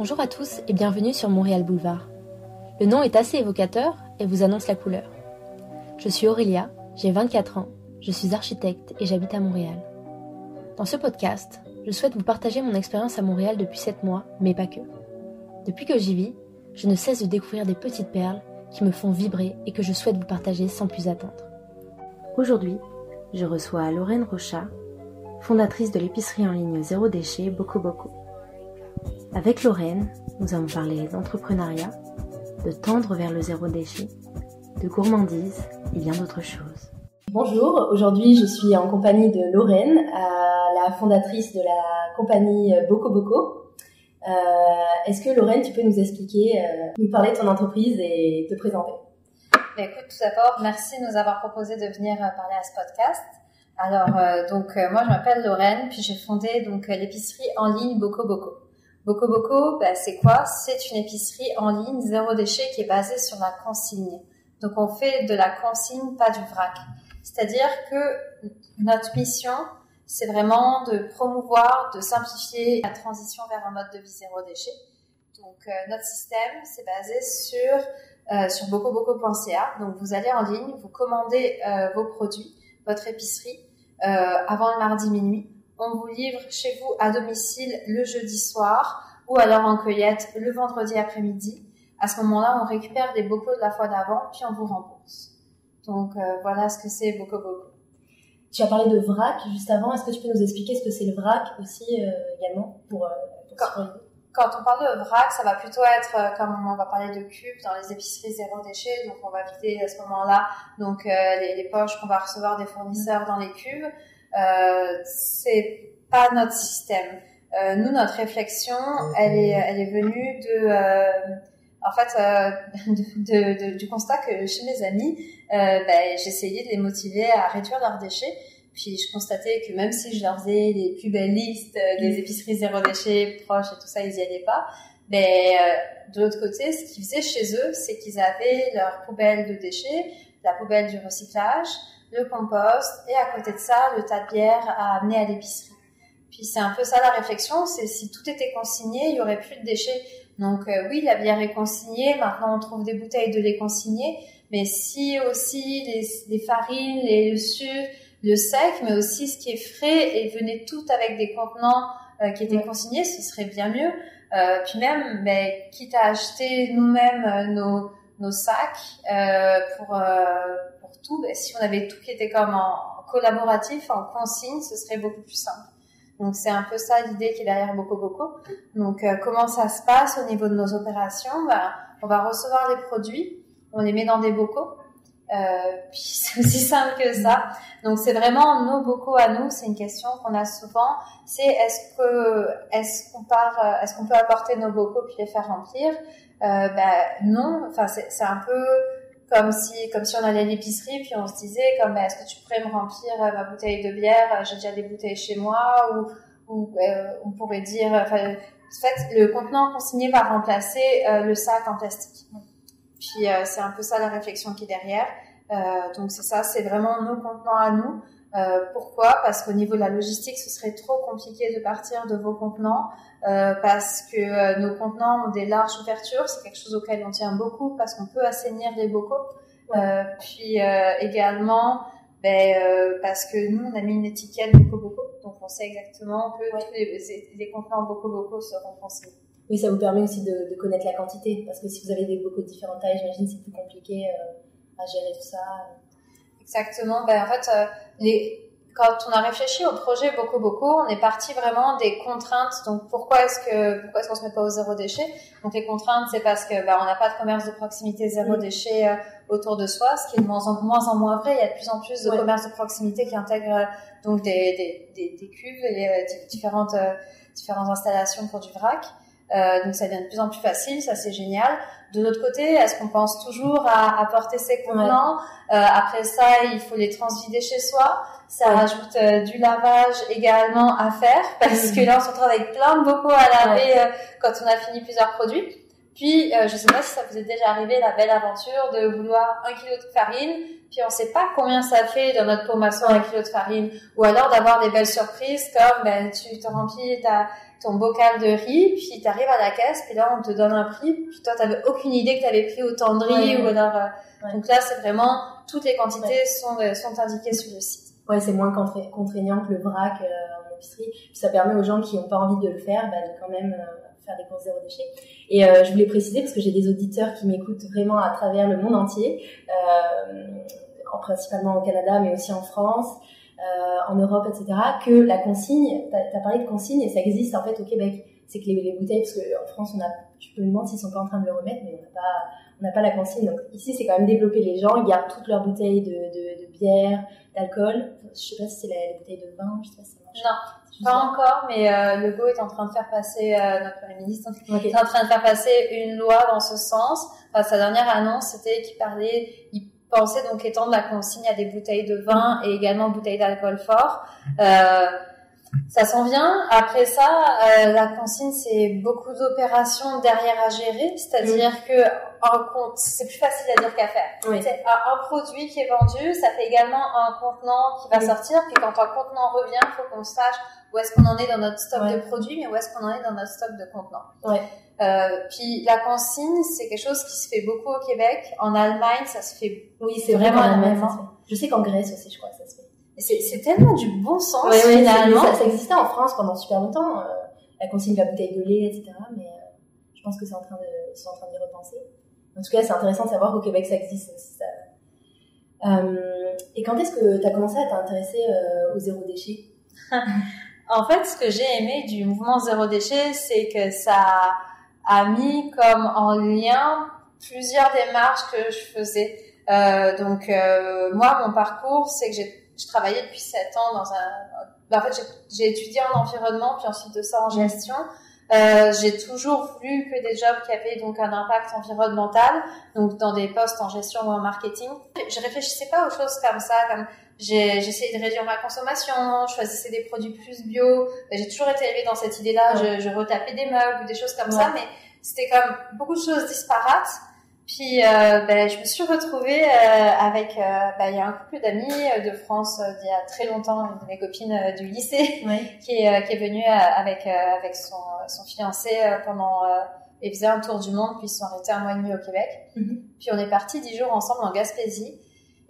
Bonjour à tous et bienvenue sur Montréal Boulevard. Le nom est assez évocateur et vous annonce la couleur. Je suis Aurélia, j'ai 24 ans, je suis architecte et j'habite à Montréal. Dans ce podcast, je souhaite vous partager mon expérience à Montréal depuis 7 mois, mais pas que. Depuis que j'y vis, je ne cesse de découvrir des petites perles qui me font vibrer et que je souhaite vous partager sans plus attendre. Aujourd'hui, je reçois Lorraine Rochat, fondatrice de l'épicerie en ligne Zéro Déchet Boko Boko. Avec Lorraine, nous allons parler d'entrepreneuriat, de tendre vers le zéro déchet, de gourmandise et bien d'autres choses. Bonjour, aujourd'hui je suis en compagnie de Lorraine, euh, la fondatrice de la compagnie Boko Boko. Euh, Est-ce que Lorraine, tu peux nous expliquer, euh, nous parler de ton entreprise et te présenter? Bah, Écoute, tout d'abord, merci de nous avoir proposé de venir parler à ce podcast. Alors, euh, donc euh, moi je m'appelle Lorraine, puis j'ai fondé donc l'épicerie en ligne Boko Boko. Boko Boko, bah, c'est quoi? C'est une épicerie en ligne zéro déchet qui est basée sur la consigne. Donc on fait de la consigne, pas du vrac. C'est-à-dire que notre mission, c'est vraiment de promouvoir, de simplifier la transition vers un mode de vie zéro déchet. Donc euh, notre système, c'est basé sur euh, sur bocoboko.ca. Donc vous allez en ligne, vous commandez euh, vos produits, votre épicerie euh, avant le mardi minuit on vous livre chez vous à domicile le jeudi soir ou alors en cueillette le vendredi après-midi. À ce moment-là, on récupère des bocaux de la fois d'avant, puis on vous rembourse. Donc euh, voilà ce que c'est Boco Boco. Tu as parlé de vrac juste avant. Est-ce que tu peux nous expliquer ce que c'est le vrac aussi euh, également pour, euh, pour quand, quand, on parle de vrac, ça va plutôt être euh, comme on va parler de cubes dans les épiceries zéro déchet. Donc on va vider à ce moment-là donc les, les, poches qu'on va recevoir des fournisseurs dans les cubes. Euh, c'est pas notre système. Euh, nous, notre réflexion, elle est, elle est venue de, euh, en fait, euh, de, de, de, du constat que chez mes amis, euh, ben, j'essayais de les motiver à réduire leurs déchets. Puis je constatais que même si je leur faisais les plus belles listes des épiceries zéro déchet proches et tout ça, ils y allaient pas. Mais euh, de l'autre côté, ce qu'ils faisaient chez eux, c'est qu'ils avaient leur poubelle de déchets, la poubelle du recyclage, le compost et à côté de ça, le tas de bière à amener à l'épicerie. Puis c'est un peu ça la réflexion, c'est si tout était consigné, il y aurait plus de déchets. Donc euh, oui, la bière est consignée, maintenant on trouve des bouteilles de lait consignées, mais si aussi les, les farines, les sucres, le sec, mais aussi ce qui est frais et venait tout avec des contenants euh, qui étaient ouais. consignés, ce serait bien mieux. Euh, puis même, mais quitte à acheter nous-mêmes euh, nos, nos sacs euh, pour tout, ben, si on avait tout qui était comme en collaboratif, en consigne, ce serait beaucoup plus simple. Donc c'est un peu ça l'idée qui est derrière Boko Boko. Donc euh, comment ça se passe au niveau de nos opérations? Ben, On va recevoir les produits, on les met dans des bocaux. Euh, puis c'est aussi simple que ça. Donc c'est vraiment nos bocaux à nous. C'est une question qu'on a souvent. C'est est-ce que est-ce qu'on part, euh, est-ce qu'on peut apporter nos bocaux puis les faire remplir? Euh, Ben non. Enfin c'est un peu comme si comme si on allait à l'épicerie puis on se disait comme est-ce que tu pourrais me remplir ma bouteille de bière? J'ai déjà des bouteilles chez moi ou ou euh, on pourrait dire enfin en fait le contenant consigné va remplacer euh, le sac en plastique. Puis euh, c'est un peu ça la réflexion qui est derrière. Donc c'est ça c'est vraiment nos contenants à nous euh, pourquoi? Parce qu'au niveau de la logistique, ce serait trop compliqué de partir de vos contenants euh, parce que euh, nos contenants ont des larges ouvertures. C'est quelque chose auquel on tient beaucoup parce qu'on peut assainir les bocaux. Ouais. puis également, ben, parce que nous, on a mis une étiquette Boco Boco, donc on sait exactement que ouais. tous les, les, contenants Boco Boco seront consignés. Oui, ça vous permet aussi de, de, connaître la quantité parce que si vous avez des bocaux de différentes tailles, j'imagine c'est plus compliqué à gérer tout ça. Exactement. Ben, en fait, euh, les, quand on a réfléchi au projet Boko Boko, on est parti vraiment des contraintes. Donc, pourquoi est-ce que pourquoi est-ce qu'on se met pas au zéro déchet? Donc, les contraintes, c'est parce que ben, on n'a pas de commerce de proximité zéro déchet euh, autour de soi, ce qui est de moins en moins en moins vrai. Il y a de plus en plus de ouais. commerces de proximité qui intègrent euh, donc des, des, des, des cuves et euh, différentes différentes installations pour du vrac. Euh, donc ça devient de plus en plus facile, ça c'est génial. De l'autre côté, est-ce qu'on pense toujours à apporter ses contenants? Ouais. euh, Après ça, il faut les transvider chez soi. Ça ouais. rajoute euh, du lavage également à faire parce mmh. que là, on se retrouve avec plein de bocaux à laver ouais. Euh, quand on a fini plusieurs produits. Puis, euh, je sais pas si ça vous est déjà arrivé, la belle aventure de vouloir un kilo de farine, puis on sait pas combien ça fait dans notre pot maçon un kilo de farine, ou alors d'avoir des belles surprises comme ben, tu te remplis ta, ton bocal de riz, puis tu arrives à la caisse, puis là on te donne un prix, puis toi t'avais aucune idée que tu avais pris autant de riz, ou alors... Euh, donc là, c'est vraiment, toutes les quantités sont, euh, sont indiquées sur le site. Ouais, c'est moins contraignant que le vrac en épicerie, puis ça permet aux gens qui n'ont pas envie de le faire, bah, de quand même faire des courses zéro déchet. Et euh, je voulais préciser, parce que j'ai des auditeurs qui m'écoutent vraiment à travers le monde entier, euh, en, principalement au Canada, mais aussi en France, euh, en Europe, etc., que la consigne, tu as, parlé de consigne et ça existe en fait au Québec. C'est que les, bouteilles, parce qu'en France, on a, tu peux me demander s'ils sont pas en train de le remettre, mais on n'a pas, pas la consigne. Donc ici, c'est quand même développé. Les gens ils gardent toutes leurs bouteilles de, bière, d'alcool. Je sais pas si c'est les bouteilles de vin, je sais pas si ça marche. Non. Pas encore, mais euh, le GO est en train de faire passer, euh, notre Premier ministre est en train de faire passer une loi dans ce sens. Enfin, sa dernière annonce, c'était qu'il parlait, il pensait donc étendre la consigne à des bouteilles de vin et également bouteilles d'alcool fort. Euh, ça s'en vient. Après ça, euh, la consigne, c'est beaucoup d'opérations derrière à gérer, c'est-à-dire mm. que un compte, c'est plus facile à dire qu'à faire. Oui. C'est un, produit qui est vendu, ça fait également un contenant qui va sortir, puis quand un contenant revient, il faut qu'on sache où est-ce qu'on en est dans notre stock de produits, mais où est-ce qu'on en est dans notre stock de contenants. Ouais. Euh, puis la consigne, c'est quelque chose qui se fait beaucoup au Québec. En Allemagne, ça se fait. Oui, c'est vraiment en Allemagne. Je sais qu'en Grèce aussi, je crois que ça se fait. C'est tellement du bon sens ouais, finalement. Ça, ça, existait en France pendant super longtemps, euh, la consigne de la bouteille de lait, etc. Mais euh, je pense que c'est en train de, ils sont en train d'y repenser. En tout cas, c'est intéressant de savoir qu'au Québec ça existe aussi. Ça. Euh, et quand est-ce que tu as commencé à t'intéresser au zéro déchet En fait, ce que j'ai aimé du mouvement zéro déchet, c'est que ça a mis comme en lien plusieurs démarches que je faisais. Euh, donc euh, moi, mon parcours, c'est que j'ai je travaillais depuis sept ans dans un. Ben, en fait, j'ai étudié en environnement, puis ensuite de ça en gestion. Euh, j'ai toujours voulu que des jobs qui avaient donc un impact environnemental, donc dans des postes en gestion ou en marketing. Je réfléchissais pas aux choses comme ça, comme essayé de réduire ma consommation, je choisissais des produits plus bio. J'ai toujours été élevée dans cette idée-là. Je, je, retapais des meubles ou des choses comme ça, mais c'était comme beaucoup de choses disparates. Puis euh, ben, je me suis retrouvée euh, avec, euh, ben, il y a un couple d'amis de France d'il y a très longtemps, une de mes copines du lycée, qui, est, qui est venue avec, avec son, son fiancé pendant, ils faisaient un tour du monde, puis ils sont arrêtés un mois et demi au Québec. Mm-hmm. Puis on est partis dix jours ensemble en Gaspésie.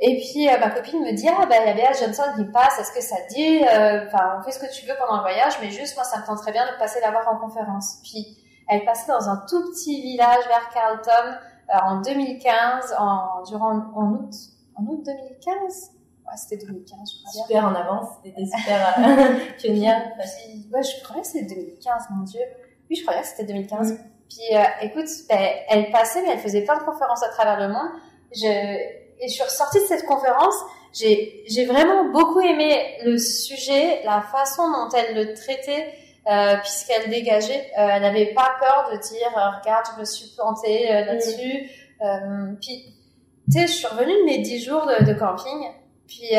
Et puis ma copine me dit ah ben il y a Béa Johnson qui passe, est-ce que ça te dit Enfin on fait ce que tu veux pendant le voyage, mais juste moi ça me tente très bien de passer la voir en conférence. Puis elle passait dans un tout petit village vers Carlton euh, en 2015, en, durant, en août, en août 2015 Ouais, c'était 2015, je crois. Super en avance, c'était super euh, pionnière. ouais, je croyais que c'était 2015, mon Dieu. Oui, je croyais que c'était 2015. Mm. Puis, euh, écoute, ben, elle passait, mais elle faisait plein de conférences à travers le monde. Je, et je suis ressortie de cette conférence. J'ai, j'ai vraiment beaucoup aimé le sujet, la façon dont elle le traitait euh, puisqu'elle dégageait, euh, elle n'avait pas peur de dire euh, regarde je me suis plantée là-dessus. Mm. puis tu sais je suis revenue de mes dix jours de, de camping. Puis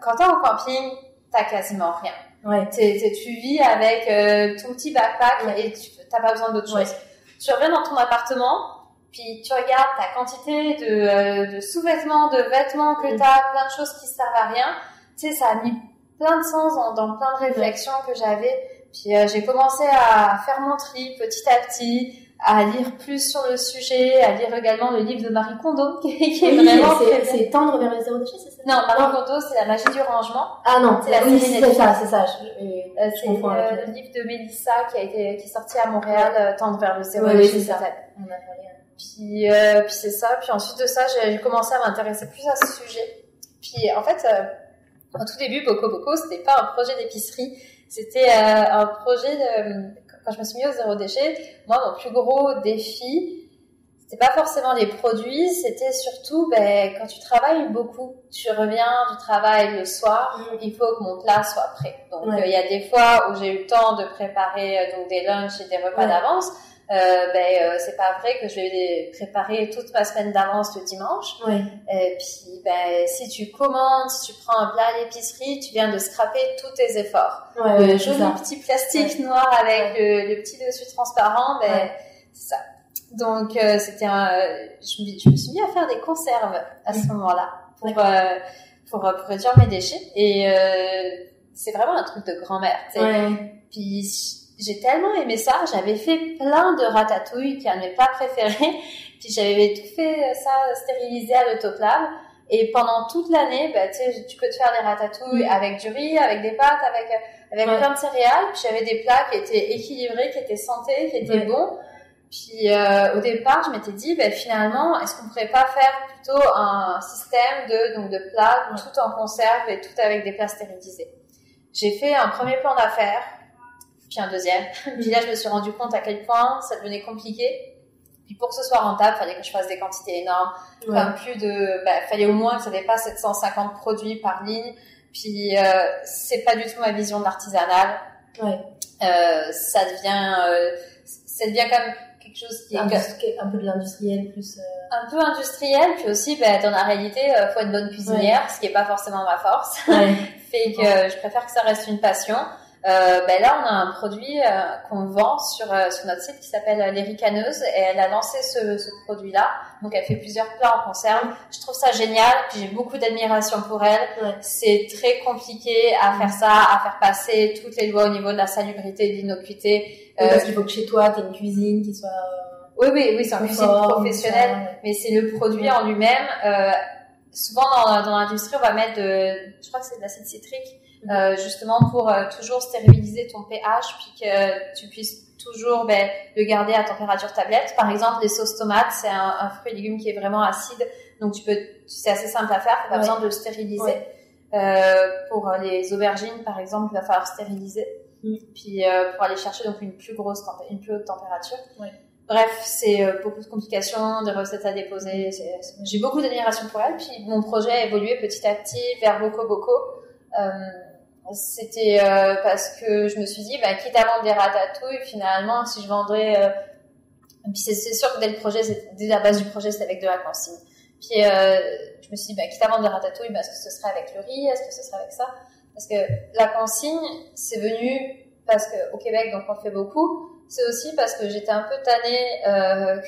quand t'es en camping t'as quasiment rien. Ouais. tu vis avec ton petit backpack et tu t'as pas besoin d'autre chose. Tu reviens dans ton appartement, puis tu regardes ta quantité de, de sous-vêtements, de vêtements que mm. t'as, plein de choses qui servent à rien. Tu sais, ça a mis plein de sens dans, dans plein de réflexions que j'avais. Puis euh, j'ai commencé à faire mon tri petit à petit, à lire plus sur le sujet, à lire également le livre de Marie Kondo, qui, est vraiment c'est tendre vers le zéro déchet, c'est ça? Non, Marie Kondo, c'est la magie du rangement. Ah non, c'est la oui, c'est ça, c'est ça. Euh, c'est le livre de Mélissa qui a été qui est sorti à Montréal, tendre vers le zéro déchet. Oui, c'est ça. On a parlé. Puis euh, puis c'est ça. Puis ensuite de ça, j'ai commencé à m'intéresser plus à ce sujet. Puis en fait, au tout début, Boko Boko, c'était pas un projet d'épicerie c'était euh, un projet de, quand je me suis mis au zéro déchet, moi, mon plus gros défi, c'était pas forcément les produits, c'était surtout ben, quand tu travailles beaucoup, tu reviens du travail le soir, mm. il faut que mon plat soit prêt. Donc euh, il y a des fois où j'ai eu le temps de préparer euh, donc des lunchs et des repas d'avance, euh, ben euh, c'est pas vrai que je vais préparer toute ma semaine d'avance le dimanche. Oui. Et puis ben si tu commandes, si tu prends un plat à l'épicerie, tu viens de scraper tous tes efforts. Ouais, le joli petit plastique noir avec le, le, petit dessus transparent, ben c'est ça. donc euh, c'était un, je, me- je me suis mis à faire des conserves à ce moment-là pour euh, pour pour réduire mes déchets et euh, c'est vraiment un truc de grand-mère. Ouais. Puis j'ai tellement aimé ça, j'avais fait plein de ratatouille qui est un de mes plats préférés. Puis j'avais tout fait ça stérilisé à l'autoclave. Et pendant toute l'année, bah, tu sais, tu peux te faire des ratatouilles Mm. avec du riz, avec des pâtes, avec avec Ouais. plein de céréales. Puis j'avais des plats qui étaient équilibrés, qui étaient santé, qui étaient Ouais. bons. Puis euh, au départ, je m'étais dit, bah, finalement, est-ce qu'on pourrait pas faire plutôt un système de donc de plats tout en conserve et tout avec des plats stérilisés? J'ai fait un premier plan d'affaires, puis un deuxième. puis là, je me suis rendu compte à quel point ça devenait compliqué. Puis pour que ce soit rentable, fallait que je fasse des quantités énormes. Ouais. Comme plus de, bah, fallait au moins que ça dépasse 750 produits par ligne. Puis euh, c'est pas du tout ma vision de l'artisanal. Ouais. Euh, ça devient, euh, ça devient comme quelque chose qui est Industri- un peu de l'industriel plus. euh, un peu industriel. Puis aussi, bah, dans la réalité, euh, faut être bonne cuisinière, ce qui est pas forcément ma force. Ouais. fait que euh, je préfère que ça reste une passion. Euh, ben là, on a un produit euh, qu'on vend sur, euh, sur notre site qui s'appelle euh, Les Ricaneuses et elle a lancé ce, ce produit-là. Donc, elle fait plusieurs plats en conserve. Je trouve ça génial. Puis j'ai beaucoup d'admiration pour elle. Ouais. C'est très compliqué à faire ça, à faire passer toutes les lois au niveau de la salubrité, de l'innocuité. Oui, Euh, parce qu'il faut que chez toi, tu aies une cuisine qui soit. euh, oui, oui, oui, c'est une cuisine professionnelle ouais. mais c'est le produit en lui-même. Euh, souvent dans, dans l'industrie, on va mettre de, je crois que c'est de l'acide citrique, euh, justement pour euh, toujours stériliser ton pH, puis que tu puisses toujours ben, le garder à température tablette. Par exemple, les sauces tomates, c'est un, un fruit et légume qui est vraiment acide, donc tu peux, c'est assez simple à faire, pas Ouais. besoin de le stériliser. Ouais. Euh, pour les aubergines, par exemple, il va falloir stériliser. Mm. Puis euh, pour aller chercher donc une plus grosse, une plus haute température. Ouais. Bref, c'est euh, beaucoup de complications, des recettes à déposer. J'ai beaucoup d'admiration pour elle. Puis mon projet a évolué petit à petit vers Boco Boco. Euh, C'était euh, parce que je me suis dit, bah, quitte à vendre des ratatouilles, finalement, si je vendrais... Euh... Puis c'est sûr que dès le projet, dès la base du projet, c'était avec de la consigne. Puis euh, je me suis dit, bah, quitte à vendre des ratatouilles, bah, est-ce que ce serait avec le riz Est-ce que ce serait avec ça? Parce que la consigne, c'est venu parce que au Québec, donc on fait beaucoup. C'est aussi parce que j'étais un peu tannée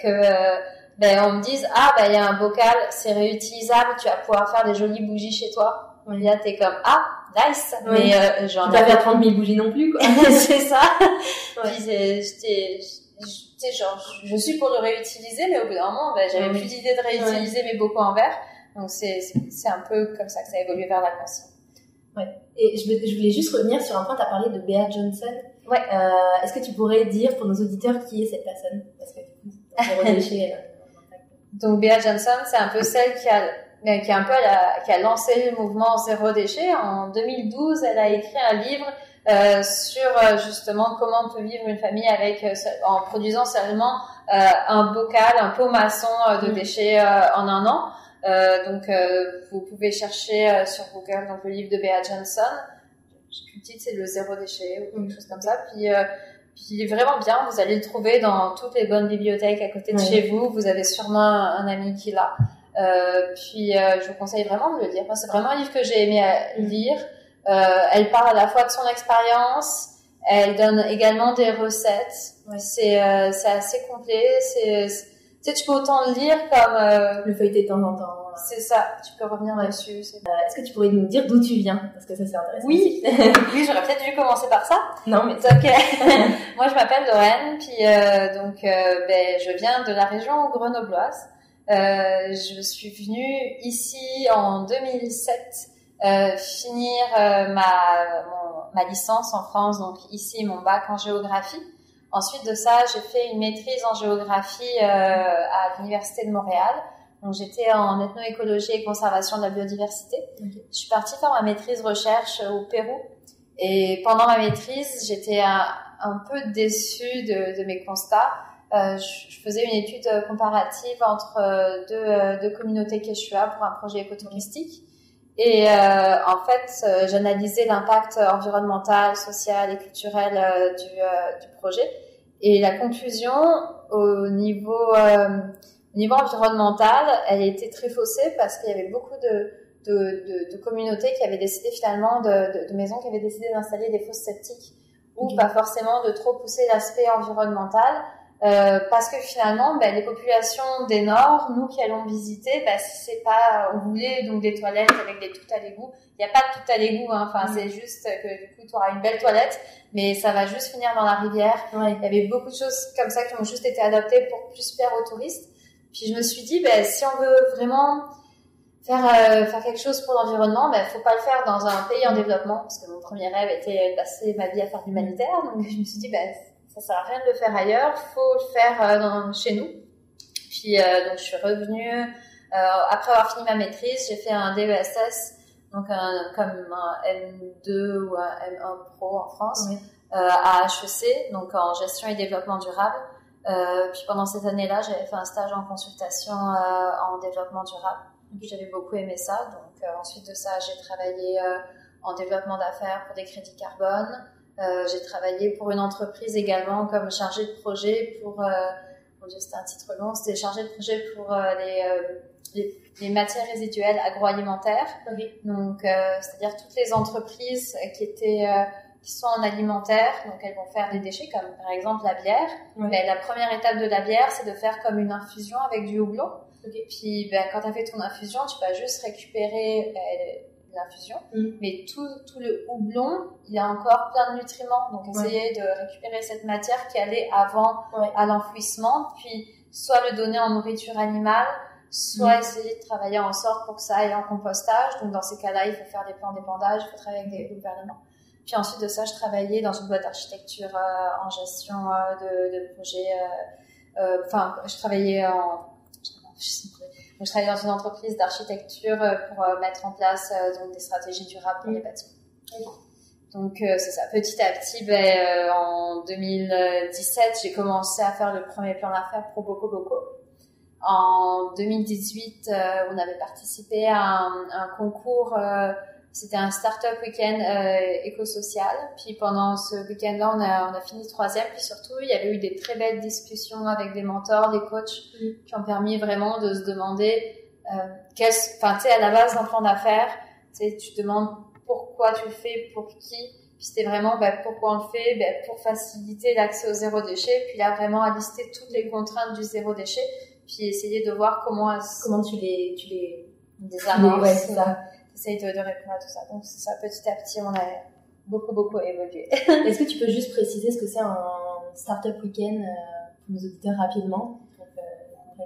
que ben, on me dise ah ben il y a un bocal, c'est réutilisable, tu vas pouvoir faire des jolies bougies chez toi. Et là t'es comme ah Ouais. mais euh, j'en Tu vas faire 30 000 bougies non plus, quoi. c'est ça. Ouais. Puis j'étais, je- genre, suis pour le réutiliser, mais au bout d'un moment, ben, j'avais Ouais. plus d'idée de réutiliser mes bocaux en verre. Donc c'est, un peu comme ça que ça a évolué vers la consigne. Et je, voulais juste revenir sur un point, tu as parlé de Bea Johnson. Ouais. Euh, Est-ce que tu pourrais dire pour nos auditeurs qui est cette personne? Parce que du coup. Donc Bea Johnson, c'est un peu celle qui a, euh, qui a un peu la- qui a lancé le mouvement zéro déchet. En 2012, elle a écrit un livre euh, sur euh, justement comment on peut vivre une famille avec euh, en produisant seulement euh, un bocal, un pot maçon de Mm. déchets euh, en un an. Euh, donc euh, vous pouvez chercher euh, sur Google donc le livre de Bea Johnson. Plus le titre, c'est le zéro déchet ou quelque Mm. chose comme ça. Puis euh, puis il est vraiment bien, vous allez le trouver dans toutes les bonnes bibliothèques à côté de chez vous. Vous avez sûrement un ami qui l'a. Euh, puis euh, je vous conseille vraiment de le lire. Moi, c'est vraiment un livre que j'ai aimé euh, lire. Euh, elle parle à la fois de son expérience, elle donne également des recettes. Ouais. C'est euh, assez complet. C'est tu sais, tu peux autant le lire comme euh, Le feuilleter de temps en temps. c'est ça. Tu peux revenir Ouais. dessus. c'est- Euh, Est-ce que tu pourrais nous dire d'où tu viens? Parce que ça, c'est intéressant. Oui. oui, j'aurais peut-être dû commencer par ça. non, mais C'est ok. Moi, je m'appelle Lorraine, puis euh, donc ben, je viens de la région grenobloise. Euh, je suis venue ici en 2007 euh, finir euh, ma, mon- ma licence en France, donc ici mon bac en géographie. Ensuite de ça, j'ai fait une maîtrise en géographie euh, à l'Université de Montréal. Donc j'étais en ethnoécologie et conservation de la biodiversité. Je suis partie faire ma maîtrise recherche au Pérou. Et pendant ma maîtrise, j'étais un, un peu déçue de, de mes constats. Euh, je, faisais une étude comparative entre euh, deux, euh, deux communautés Quechua pour un projet écotouristique. Et euh, en fait, euh, j'analysais l'impact environnemental, social et culturel euh, du, euh, du projet. Et la conclusion au niveau, euh, au niveau environnemental, elle était très faussée parce qu'il y avait beaucoup de, de, de, de communautés qui avaient décidé finalement, de, de, de maisons qui avaient décidé d'installer des fosses septiques ou pas forcément de trop pousser l'aspect environnemental. Euh, parce que finalement, ben, les populations des Nord, nous qui allons visiter, ben, c'est pas, on voulait donc des toilettes avec des tout à l'égout. Il n'y a pas de tout à l'égout, hein. enfin, mm. c'est juste que du coup, tu auras une belle toilette, mais ça va juste finir dans la rivière. Il y avait beaucoup de choses comme ça qui ont juste été adaptées pour plus plaire aux touristes. Puis je me suis dit, ben, si on veut vraiment faire euh, faire quelque chose pour l'environnement, ben faut pas le faire dans un pays en développement parce que mon premier rêve était de passer ma vie à faire de l'humanitaire. Donc je me suis dit ben ça sert à rien de le faire ailleurs, faut le faire euh, dans, chez nous. Puis euh, donc je suis revenue euh, après avoir fini ma maîtrise, j'ai fait un DESS donc un, comme un M2 ou un M1 Pro en France à HEC donc en gestion et développement durable. puis pendant cette année-là, j'avais fait un stage en consultation en développement durable. J'avais beaucoup aimé ça. Donc ensuite de ça, j'ai travaillé en développement d'affaires pour des crédits carbone. Euh, j'ai travaillé pour une entreprise également comme chargée de projet pour, euh, bon c'était un titre long, c'était chargée de projet pour euh, les, euh, les, les, matières résiduelles agroalimentaires. Donc, c'est-à-dire toutes les entreprises qui étaient qui sont en alimentaire, donc elles vont faire des déchets comme par exemple la bière. Mais la première étape de la bière, c'est de faire comme une infusion avec du houblon. Puis ben, quand tu as fait ton infusion, tu vas juste récupérer l'infusion. Mm. Mais tout, tout le houblon, il y a encore plein de nutriments. Donc, essayer de récupérer cette matière qui allait avant à l'enfouissement, puis soit le donner en nourriture animale, soit mm. essayer de travailler en sorte pour que ça aille en compostage. Donc, dans ces cas-là, il faut faire des plans d'épandage, il faut travailler avec des gouvernements. Puis ensuite de ça, je travaillais dans une boîte d'architecture euh, en gestion euh, de, de projets. Euh, enfin, je travaillais en je travaille dans une entreprise d'architecture euh, pour euh, mettre en place euh, donc des stratégies durables pour les bâtiments. Donc c'est ça. Petit à petit, ben, en 2017, j'ai commencé à faire le premier plan d'affaires pro Boco Boco. En 2018, on avait participé à un, un concours c'était un startup week-end euh, éco-social. Puis pendant ce week-end-là, on a, on a fini troisième. Puis surtout, il y avait eu des très belles discussions avec des mentors, des coachs, mm. qui ont permis vraiment de se demander, euh, enfin, tu sais, à la base d'un plan d'affaires, tu sais, tu te demandes pourquoi tu le fais, pour qui. Puis c'était vraiment ben, pourquoi on le fait, ben, pour faciliter l'accès au zéro déchet. Puis là, vraiment à lister toutes les contraintes du zéro déchet. Puis essayer de voir comment comment tu les tu les amorces, ouais, ça essaye de, de, répondre à tout ça. Donc c'est ça, petit à petit, on a beaucoup, beaucoup évolué. Est-ce que tu peux juste préciser ce que c'est un Startup Weekend euh, pour nos auditeurs rapidement euh,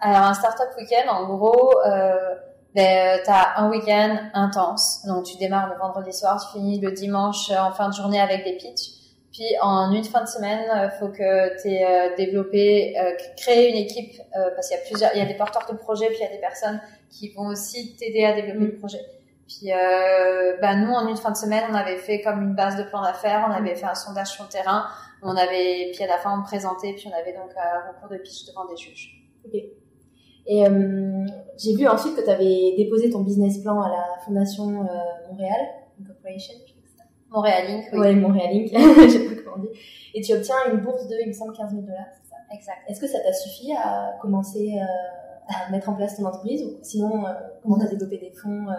Alors un Startup Weekend, en gros, euh, ben, tu as un week-end intense. Donc tu démarres le vendredi soir, tu finis le dimanche en fin de journée avec des pitchs. Puis en une fin de semaine, il faut que tu aies développé, euh, créé une équipe, euh, parce qu'il y a plusieurs, il y a des porteurs de projets, puis il y a des personnes qui vont aussi t'aider à développer le mm. projet. Puis euh, bah, nous, en une fin de semaine, on avait fait comme une base de plan d'affaires, on avait fait un sondage sur le terrain, on avait, puis à la fin, on présentait, puis on avait donc un recours de pitch devant des juges. Ok. Et euh, j'ai vu ensuite que tu avais déposé ton business plan à la Fondation euh, Montréal Incorporation. Montréal Inc. Oui, ouais, Montréal Inc. J'ai pas comment dire. Et tu obtiens une bourse de, il me semble, 15 000 dollars, c'est ça? Exact. Est-ce que ça t'a suffi à commencer euh, à mettre en place ton entreprise ou sinon euh, comment t'as développé des fonds euh?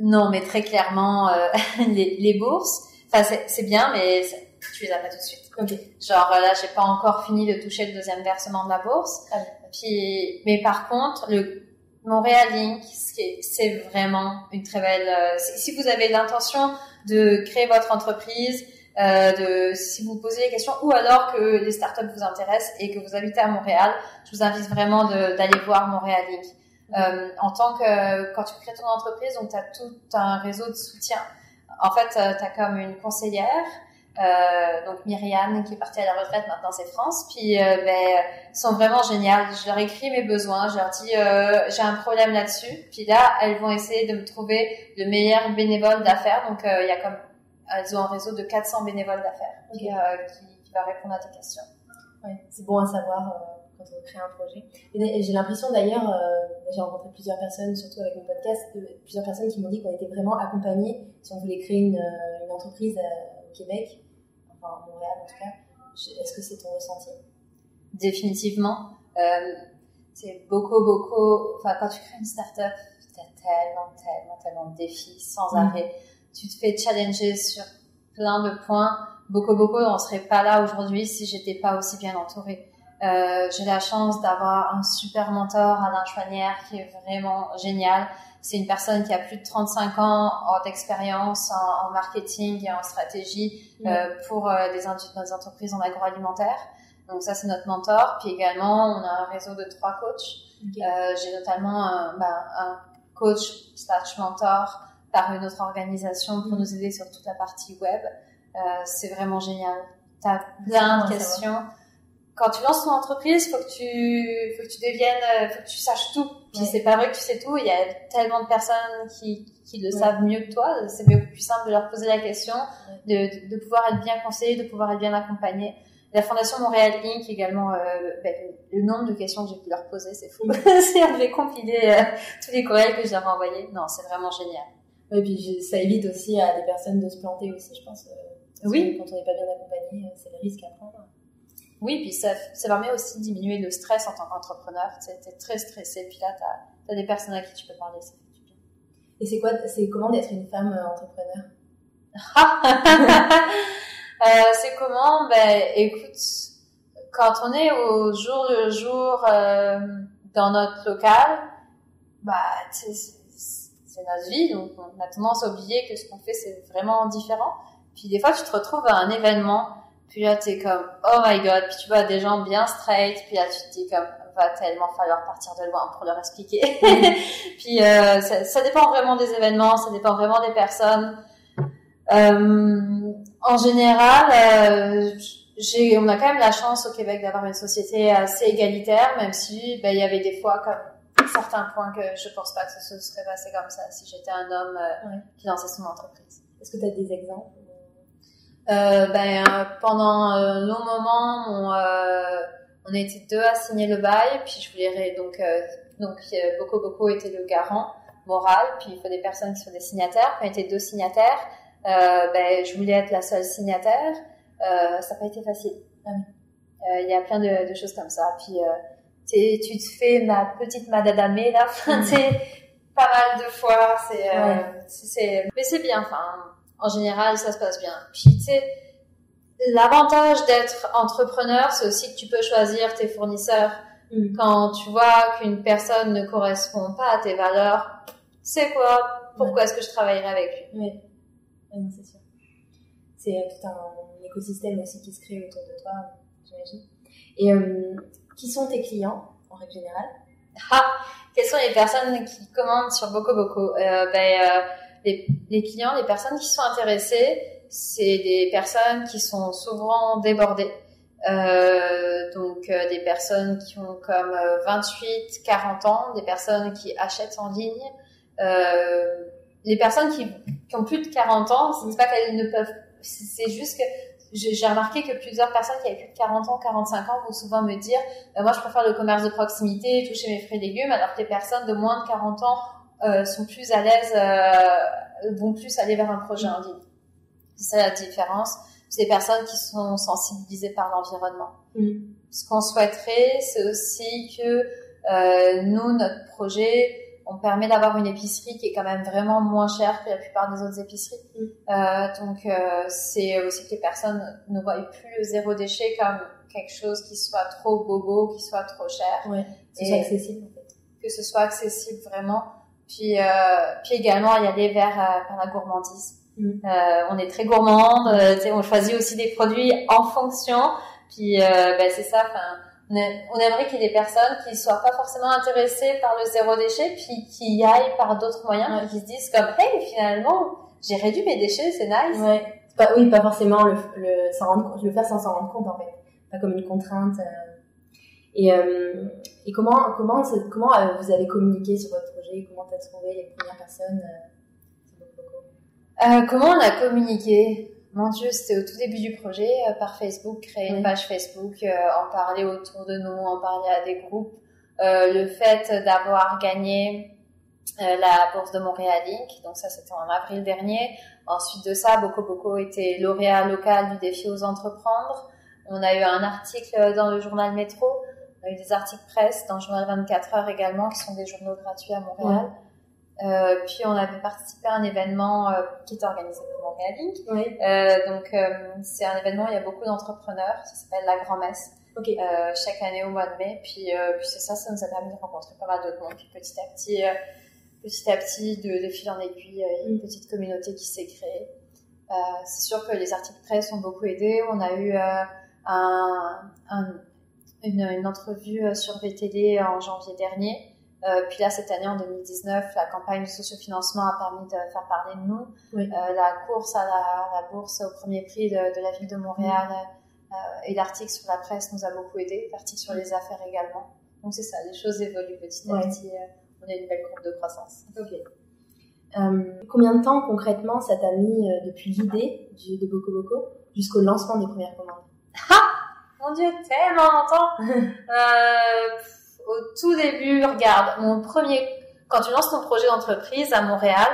Non, mais très clairement euh, les, les, bourses. Enfin, c'est bien, mais tu les as pas tout de suite. Okay. Genre là, j'ai pas encore fini de toucher le deuxième versement de la bourse. Ah Puis, mais par contre, le Montréal Link, c'est vraiment une très belle. si vous avez l'intention de créer votre entreprise, euh, de si vous posez des questions ou alors que les startups vous intéressent et que vous habitez à Montréal, je vous invite vraiment d'aller voir Montréal Link. Euh, en tant que quand tu crées ton entreprise, donc tu as tout un réseau de soutien. En fait, euh, tu as comme une conseillère, euh, donc Myriam qui est partie à la retraite, maintenant c'est France. Puis euh, ben, sont vraiment géniales. Je leur écris mes besoins, je leur dis euh, j'ai un problème là-dessus. Puis là, elles vont essayer de me trouver le meilleur bénévole d'affaires. Donc il y a comme elles ont un réseau de 400 bénévoles d'affaires euh, qui, qui, va répondre à tes questions. Ouais, c'est bon à savoir euh, quand on crée un projet. Et j'ai l'impression d'ailleurs, euh, j'ai rencontré plusieurs personnes, surtout avec mon podcast, plusieurs personnes qui m'ont dit qu'on était vraiment accompagnés si on voulait créer une, une entreprise au Québec, enfin à Montréal en tout cas. Est-ce que c'est ton ressenti? Définitivement. Euh, c'est beaucoup, beaucoup. Enfin, quand tu crées une start-up, tu as tellement, tellement, tellement de défis sans mm. arrêt tu te fais challenger sur plein de points beaucoup, beaucoup, on serait pas là aujourd'hui si j'étais pas aussi bien entourée. Euh, j'ai la chance d'avoir un super mentor, Alain Chouanière, qui est vraiment génial. C'est une personne qui a plus de 35 ans d'expérience en, en, marketing et en stratégie euh, pour euh, des, des, entreprises en agroalimentaire. Donc ça, c'est notre mentor. Puis également, on a un réseau de trois coachs. Euh, j'ai notamment un, bah, un coach slash mentor par une autre organisation pour mm. nous aider sur toute la partie web. Euh, c'est vraiment génial. Tu as plein de questions. Quand tu lances ton entreprise, faut que tu, faut que tu deviennes, euh, faut que tu saches tout. Puis c'est pas vrai que tu sais tout. Il y a tellement de personnes qui, qui le savent mieux que toi. C'est beaucoup plus simple de leur poser la question, de, de, pouvoir être bien conseillé, de pouvoir être bien accompagné. La Fondation Montréal Inc. également, euh, ben, le nombre de questions que j'ai pu leur poser, c'est fou. si on devait compiler euh, tous les courriels que je leur ai envoyés, non, c'est vraiment génial. Et puis ça évite aussi à des personnes de se planter aussi, je pense. Euh, oui. quand on n'est pas bien accompagné, c'est le risque à prendre. Oui, puis ça, ça permet aussi de diminuer le stress en tant qu'entrepreneur. Tu es très stressé, puis là, tu as, des personnes à qui tu peux parler, ça fait du bien. Et c'est quoi, c'est comment d'être une femme entrepreneur? Euh, c'est comment? Ben, écoute, quand on est au jour le jour euh, dans notre local, bah, c'est notre vie, donc on a tendance à oublier que ce qu'on fait c'est vraiment différent. Puis des fois, tu te retrouves à un événement, puis là t'es comme oh my god, puis tu vois des gens bien straight, puis là tu te dis comme va tellement falloir partir de loin pour leur expliquer. puis euh, ça, ça, dépend vraiment des événements, ça dépend vraiment des personnes. Euh, en général, euh, j'ai, on a quand même la chance au Québec d'avoir une société assez égalitaire, même si ben, il y avait des fois comme certains points que je pense pas que ce serait passé comme ça si j'étais un homme euh, qui lançait son entreprise. Est-ce que tu as des exemples? Euh, ben, pendant un long moment, on, on était deux à signer le bail, puis je voulais donc donc beaucoup beaucoup était le garant moral, puis il faut des personnes qui sont des signataires. Quand on était deux signataires, euh, ben, je voulais être la seule signataire. Euh, ça n'a pas été facile. Ah euh, il y a plein de, de, choses comme ça. Puis tu te fais ma petite madadamé là, mm. pas mal de fois. C'est, c'est, mais c'est bien. Enfin, en général, ça se passe bien. Puis tu sais, l'avantage d'être entrepreneur, c'est aussi que tu peux choisir tes fournisseurs. Mm. Quand tu vois qu'une personne ne correspond pas à tes valeurs, c'est quoi? Pourquoi est-ce que je travaillerai avec lui? Oui c'est sûr. C'est euh, tout un écosystème aussi qui se crée autour de toi, j'imagine. Et euh, qui sont tes clients, en règle générale? Ah! Quelles sont les personnes qui commandent sur Boko Boko euh, ben, euh, les, les, clients, les personnes qui sont intéressées, c'est des personnes qui sont souvent débordées. Euh, donc euh, des personnes qui ont comme 28, 40 ans, des personnes qui achètent en ligne, euh, les personnes qui, qui, ont plus de 40 ans, c'est pas qu'elles ne peuvent, c'est juste que j'ai remarqué que plusieurs personnes qui avaient plus de 40 ans, 45 ans vont souvent me dire, euh, moi je préfère le commerce de proximité, toucher mes fruits et légumes, alors que les personnes de moins de 40 ans euh, sont plus à l'aise, euh, vont plus aller vers un projet en ligne. C'est ça la différence. C'est des personnes qui sont sensibilisées par l'environnement. Mm. Ce qu'on souhaiterait, c'est aussi que euh, nous, notre projet, on permet d'avoir une épicerie qui est quand même vraiment moins chère que la plupart des autres épiceries. Mm. Euh, donc euh, c'est aussi que les personnes ne voient plus le zéro déchet comme quelque chose qui soit trop bobo, qui soit trop cher. Ouais, que ce soit accessible en fait. Que ce soit accessible vraiment. Puis, euh, puis également y aller vers, euh, vers la gourmandise. Mm. Euh, on est très gourmande, euh, on choisit aussi des produits en fonction. Puis ben, c'est ça. Enfin on aimerait qu'il y ait des personnes qui soient pas forcément intéressées par le zéro déchet, puis qui y aillent par d'autres moyens, qui se disent comme, hey, finalement, j'ai réduit mes déchets, c'est nice. Ouais. Pas, oui, pas forcément le, rendre le faire sans s'en rendre compte, en fait. Pas comme une contrainte. Euh. Et, euh, et comment, comment, comment euh, vous avez communiqué sur votre projet? Comment t'as trouvé les premières personnes? Euh, comment on a communiqué? Mon Dieu, c'était au tout début du projet, euh, par Facebook, créer une page Facebook, euh, en parler autour de nous, en parler à des groupes. Euh, le fait d'avoir gagné la bourse de Montréal Inc. Donc ça, c'était en avril dernier. Ensuite de ça, Boko Boko était lauréat local du défi aux entreprendre. On a eu un article dans le journal Métro. On a eu des articles presse dans le journal 24 heures également, qui sont des journaux gratuits à Montréal. Euh, puis on avait participé à un événement euh, qui était organisé par Montréal. Oui. Euh, donc c'est un événement où il y a beaucoup d'entrepreneurs. Ça s'appelle la Grand-Messe. Chaque année au mois de mai. Puis, puis c'est ça, ça nous a permis de rencontrer pas mal d'autres monde. Puis petit à petit, petit à petit, de, de fil en aiguille, il y a une Mm. petite communauté qui s'est créée. C'est sûr que les articles presse ont beaucoup aidé. On a eu un, un- une, une entrevue sur VTD en janvier dernier. Euh, puis là, cette année, en 2019, la campagne de sociofinancement a permis de faire parler de nous. Oui. Euh, la course à la, la bourse au premier prix de, de la ville de Montréal euh, et l'article sur la presse nous a beaucoup aidé, l'article sur les affaires également. Donc c'est ça, les choses évoluent petit à petit. on a une belle courbe de croissance. Ok. Euh, combien de temps concrètement ça t'a mis euh, depuis l'idée de Boko Boko jusqu'au lancement des premières commandes? Mon Dieu, tellement longtemps. euh, au tout début, regarde, mon premier, quand tu lances ton projet d'entreprise à Montréal,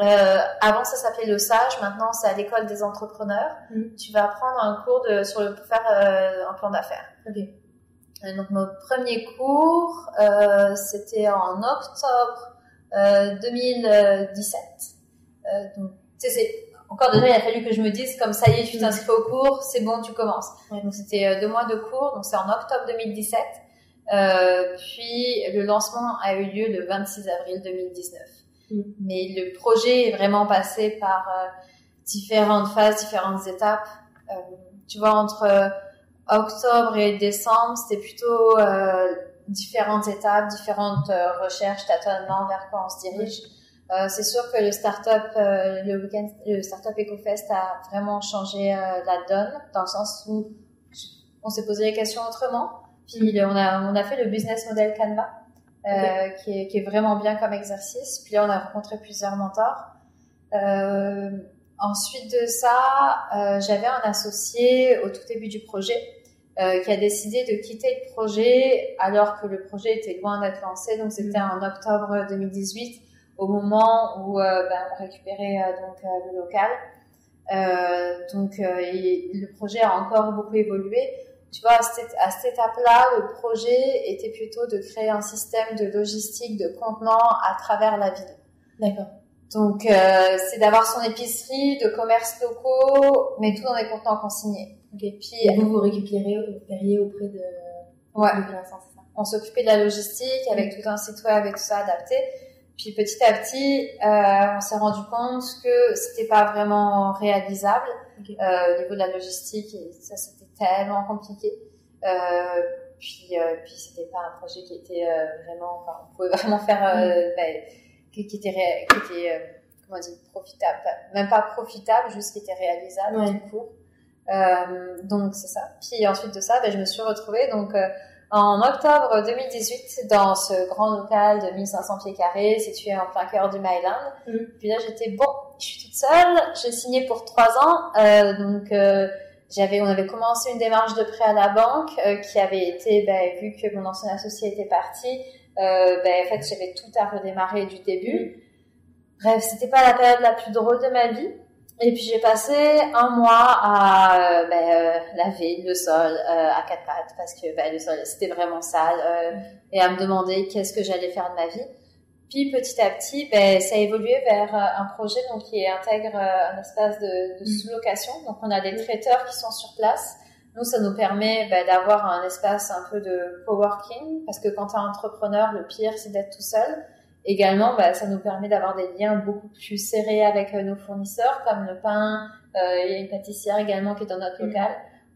euh, avant ça s'appelait le SAGE, maintenant c'est à l'école des entrepreneurs. Mhm. Tu vas prendre un cours de, sur le, pour faire euh, un plan d'affaires. Ok. Euh, Donc mon premier cours, euh, c'était en octobre euh, 2017. Euh, donc, tu sais, c'est encore déjà, il a fallu que je me dise comme ça y est, tu t'inscris au cours, c'est bon, tu commences. Donc c'était euh, deux mois de cours, donc c'est en octobre 2017. Euh, puis le lancement a eu lieu le 26 avril 2019. Mm. Mais le projet est vraiment passé par euh, différentes phases, différentes étapes. Euh, tu vois, entre euh, octobre et décembre, c'était plutôt euh, différentes étapes, différentes recherches, tâtonnements vers quoi on se dirige. Euh, c'est sûr que le startup, euh, le week-end, le startup EcoFest a vraiment changé euh, la donne dans le sens où on s'est posé les questions autrement. Puis on a on a fait le business model Canva, euh, qui, est, qui est vraiment bien comme exercice. Puis là, on a rencontré plusieurs mentors. Euh, ensuite de ça, euh, j'avais un associé au tout début du projet euh, qui a décidé de quitter le projet alors que le projet était loin d'être lancé. Donc c'était en octobre 2018, au moment où euh, ben, on récupérait euh, donc le local. Euh, donc euh, le projet a encore beaucoup évolué. Tu vois, à cette, à cette étape-là, le projet était plutôt de créer un système de logistique de contenants à travers la ville. D'accord. Donc, euh, c'est d'avoir son épicerie, de commerces locaux, mais tout dans des contenants consignés. Ok. Puis, Et vous vous récupérez, auprès de ouais, de ça? On s'occupait de la logistique avec tout un site web et tout ça adapté. Puis petit à petit, euh, on s'est rendu compte que c'était pas vraiment réalisable euh, au niveau de la logistique et ça tellement compliqué. Euh, puis euh, puis c'était pas un projet qui était euh, vraiment, enfin, on pouvait vraiment faire, euh, ben, qui, qui était ré- qui était comment dit profitable, même pas profitable, juste qui était réalisable Ouais. tout court. Euh, donc c'est ça. Puis ensuite de ça, ben, je me suis retrouvée donc euh, en octobre 2018 dans ce grand local de 1500 pieds carrés situé en plein cœur du Myland. Mhm. Puis là j'étais bon, je suis toute seule, j'ai signé pour trois ans, euh, donc j'avais, on avait commencé une démarche de prêt à la banque euh, qui avait été, ben, vu que mon ancien associé était parti, euh, ben, en fait j'avais tout à redémarrer du début. Bref, c'était pas la période la plus drôle de ma vie. Et puis j'ai passé un mois à euh, ben, euh, laver le sol euh, à quatre pattes parce que le sol c'était vraiment sale euh, et à me demander qu'est-ce que j'allais faire de ma vie. Puis petit à petit, ben, ça a évolué vers euh, un projet donc qui intègre euh, un espace de, de sous-location. Donc on a des traiteurs qui sont sur place. Nous, ça nous permet ben, d'avoir un espace un peu de coworking parce que quand tu es entrepreneur, le pire c'est d'être tout seul. Également, bah, ça nous permet d'avoir des liens beaucoup plus serrés avec euh, nos fournisseurs, comme le pain. Euh, il y a une pâtissière également qui est dans notre Mm. local.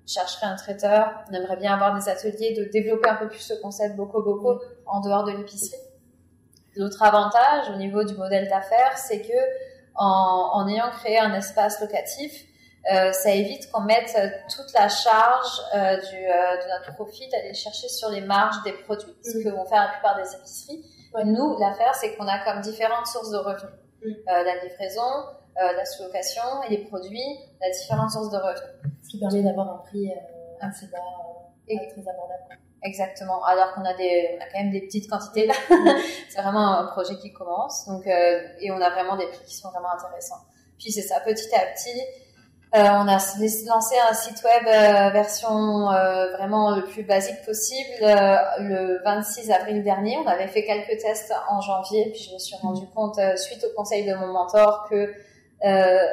On chercherait un traiteur. On aimerait bien avoir des ateliers, de développer un peu plus ce concept Boko Boko en dehors de l'épicerie. L'autre avantage au niveau du modèle d'affaires, c'est que en, en ayant créé un espace locatif, euh, ça évite qu'on mette toute la charge euh, du, euh, de notre profit d'aller chercher sur les marges des produits, ce que vont faire la plupart des épiceries. Ouais. Nous, l'affaire, c'est qu'on a comme différentes sources de revenus. La livraison, la sous-location et les produits, la différentes sources de revenus. Ce qui permet d'avoir un prix assez bas, Et- très abordable. Exactement. Alors qu'on a des, on a quand même des petites quantités. c'est vraiment un projet qui commence. Donc, euh, et on a vraiment des prix qui sont vraiment intéressants. Puis c'est ça, petit à petit, Euh, on a lancé un site web euh, version euh, vraiment le plus basique possible le 26 avril dernier. On avait fait quelques tests en janvier, puis je me suis rendu compte suite au conseil de mon mentor que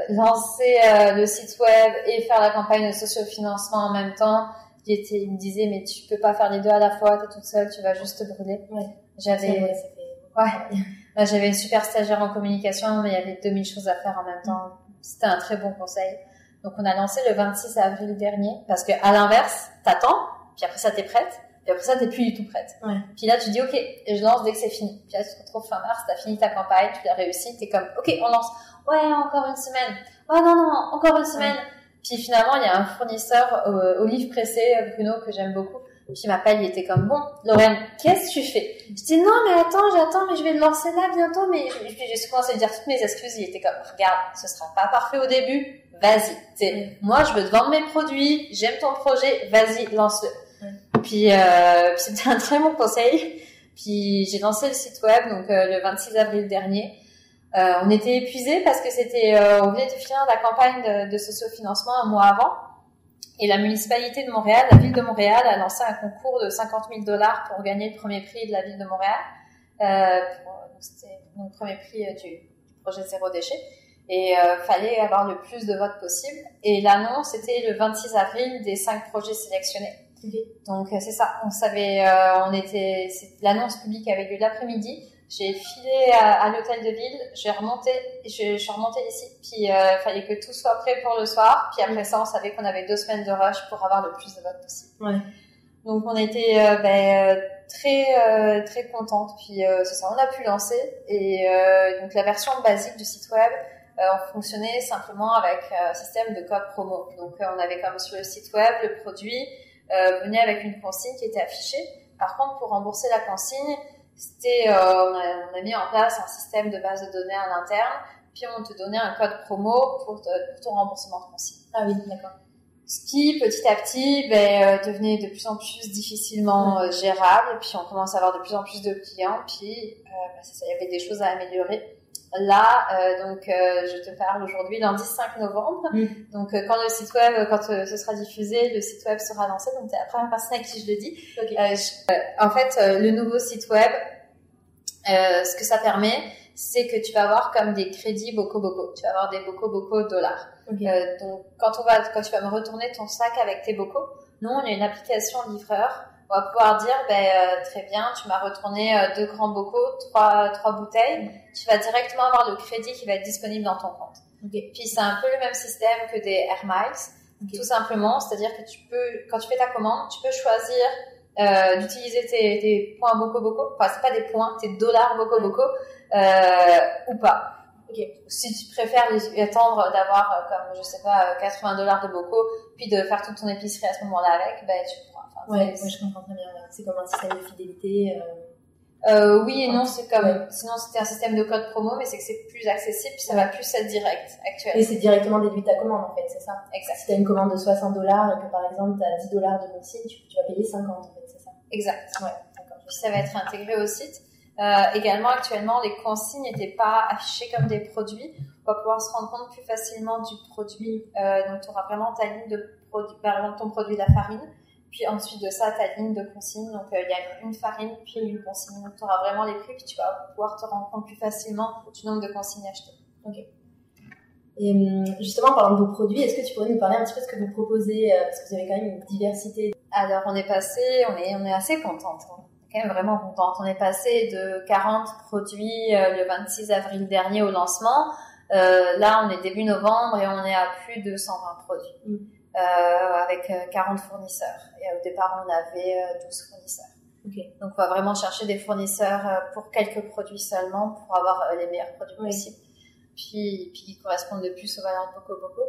lancer le site web et faire la campagne de sociofinancement en même temps, il, était, il me disait mais tu peux pas faire les deux à la fois, t'es toute seule, tu vas juste te brûler. Ouais. J'avais ouais. J'avais une super stagiaire en communication, mais il y avait 2000 choses à faire en même temps. C'était un très bon conseil. Donc on a lancé le 26 avril dernier parce que à l'inverse, t'attends, puis après ça t'es prête, puis après ça t'es plus du tout prête. Ouais. Puis là tu dis ok, et je lance dès que c'est fini. Puis là tu te retrouves fin mars, t'as fini ta campagne, tu l'as réussi, t'es comme ok on lance. Ouais encore une semaine. Ouais non non encore une semaine. Puis finalement il y a un fournisseur au, livre pressé Bruno que j'aime beaucoup. Puis il m'appelle, il était comme bon, Lorraine, qu'est-ce que tu fais? Je dis non mais attends, j'attends, mais je vais le lancer là bientôt. Mais puis j'ai commencé à lui dire toutes mes excuses. Il était comme regarde, ce sera pas parfait au début, vas-y. Moi, je veux te vendre mes produits, j'aime ton projet, vas-y, lance-le. Puis, euh, c'était un très bon conseil. Puis j'ai lancé le site web donc euh, le 26 avril dernier. Euh, on était épuisés parce que c'était, euh, on venait de finir la campagne de, de sociofinancement un mois avant. Et la municipalité de Montréal, la ville de Montréal, a lancé un concours de 50 000 dollars pour gagner le premier prix de la ville de Montréal. Euh, c'était le premier prix du projet zéro déchet et euh, fallait avoir le plus de votes possible. Et l'annonce était le 26 avril des cinq projets sélectionnés. Donc euh, c'est ça, on savait, euh, on était, l'annonce publique avait lieu l'après-midi. J'ai filé à, l'hôtel de ville, j'ai remonté, je, je, suis remontée ici, puis il euh, fallait que tout soit prêt pour le soir. Puis après ça, on savait qu'on avait deux semaines de rush pour avoir le plus de votes possible. Ouais. Donc on était euh, ben, très très contente. Puis c'est ça, on a pu lancer et donc la version basique du site web euh, on fonctionnait simplement avec euh, un système de code promo. Donc euh, on avait comme sur le site web le produit venait avec une consigne qui était affichée. Par contre, pour rembourser la consigne, c'était on a, mis en place un système de base de données en interne, puis on te donnait un code promo pour, ton remboursement de consigne. Ah oui, d'accord. Ce qui, petit à petit, ben, devenait de plus en plus difficilement gérable. Puis on commence à avoir de plus en plus de clients. Puis ben, ça, il y avait des choses à améliorer. Là, euh, donc, euh, je te parle aujourd'hui, lundi 5 novembre. Mm. Donc, euh, quand le site web, quand ce sera diffusé, le site web sera lancé. Donc, tu es la première personne à qui je le dis. en fait, le nouveau site web, ce que ça permet, c'est que tu vas avoir comme des crédits Boko Boko. Tu vas avoir des Boko Boko dollars. donc, quand on va, quand tu vas me retourner ton sac avec tes Boko, nous, on a une application livreur on va pouvoir dire, ben, euh, très bien, tu m'as retourné euh, deux grands bocaux, trois, trois bouteilles, tu vas directement avoir le crédit qui va être disponible dans ton compte. Puis c'est un peu le même système que des Air Miles, tout simplement, c'est-à-dire que tu peux, quand tu fais ta commande, tu peux choisir euh, d'utiliser tes, tes, points Boko Boko, enfin c'est pas des points, tes dollars Boko Boko, euh, ou pas. Okay. Si tu préfères attendre d'avoir comme je sais pas 80 dollars de Boko, puis de faire toute ton épicerie à ce moment-là avec, ben tu ouais, je comprends très bien. C'est comme un système de fidélité. Euh... Euh, oui et non, c'est comme, sinon c'était un système de code promo, mais c'est que c'est plus accessible, puis ça va plus être direct, actuellement. Et c'est directement déduit ta commande, en fait, c'est ça? Exact. Si t'as une commande de 60 dollars et que par exemple t'as 10 dollars de consigne, tu, tu, vas payer 50, en fait, c'est ça? Exact. Ouais, d'accord. Puis ça va être intégré au site. Euh, également, actuellement, les consignes n'étaient pas affichées comme des produits. On va pouvoir se rendre compte plus facilement du produit. Euh, donc, tu auras vraiment ta ligne de produit, par exemple, ton produit, la farine puis ensuite de ça, ta ligne de consigne. Donc, euh, il y a une farine, puis une consigne. Donc, tu auras vraiment les prix, puis tu vas pouvoir te rendre compte plus facilement du nombre de consignes achetées. Ok. Et hum, justement, en parlant de vos produits, est-ce que tu pourrais nous parler un petit peu de ce que vous proposez euh, Parce que vous avez quand même une diversité. Alors, on est passé, on est, on est assez contente. On est quand même vraiment contente. On est passé de 40 produits euh, le 26 avril dernier au lancement. là, on est début novembre et on est à plus de 120 produits. Mm. Euh, avec 40 euh, fournisseurs. Et au départ, on avait 12 euh, fournisseurs. Donc, on va vraiment chercher des fournisseurs pour quelques produits seulement pour avoir les meilleurs produits possibles. Puis, puis qui correspondent le plus aux valeurs de Boko Boko.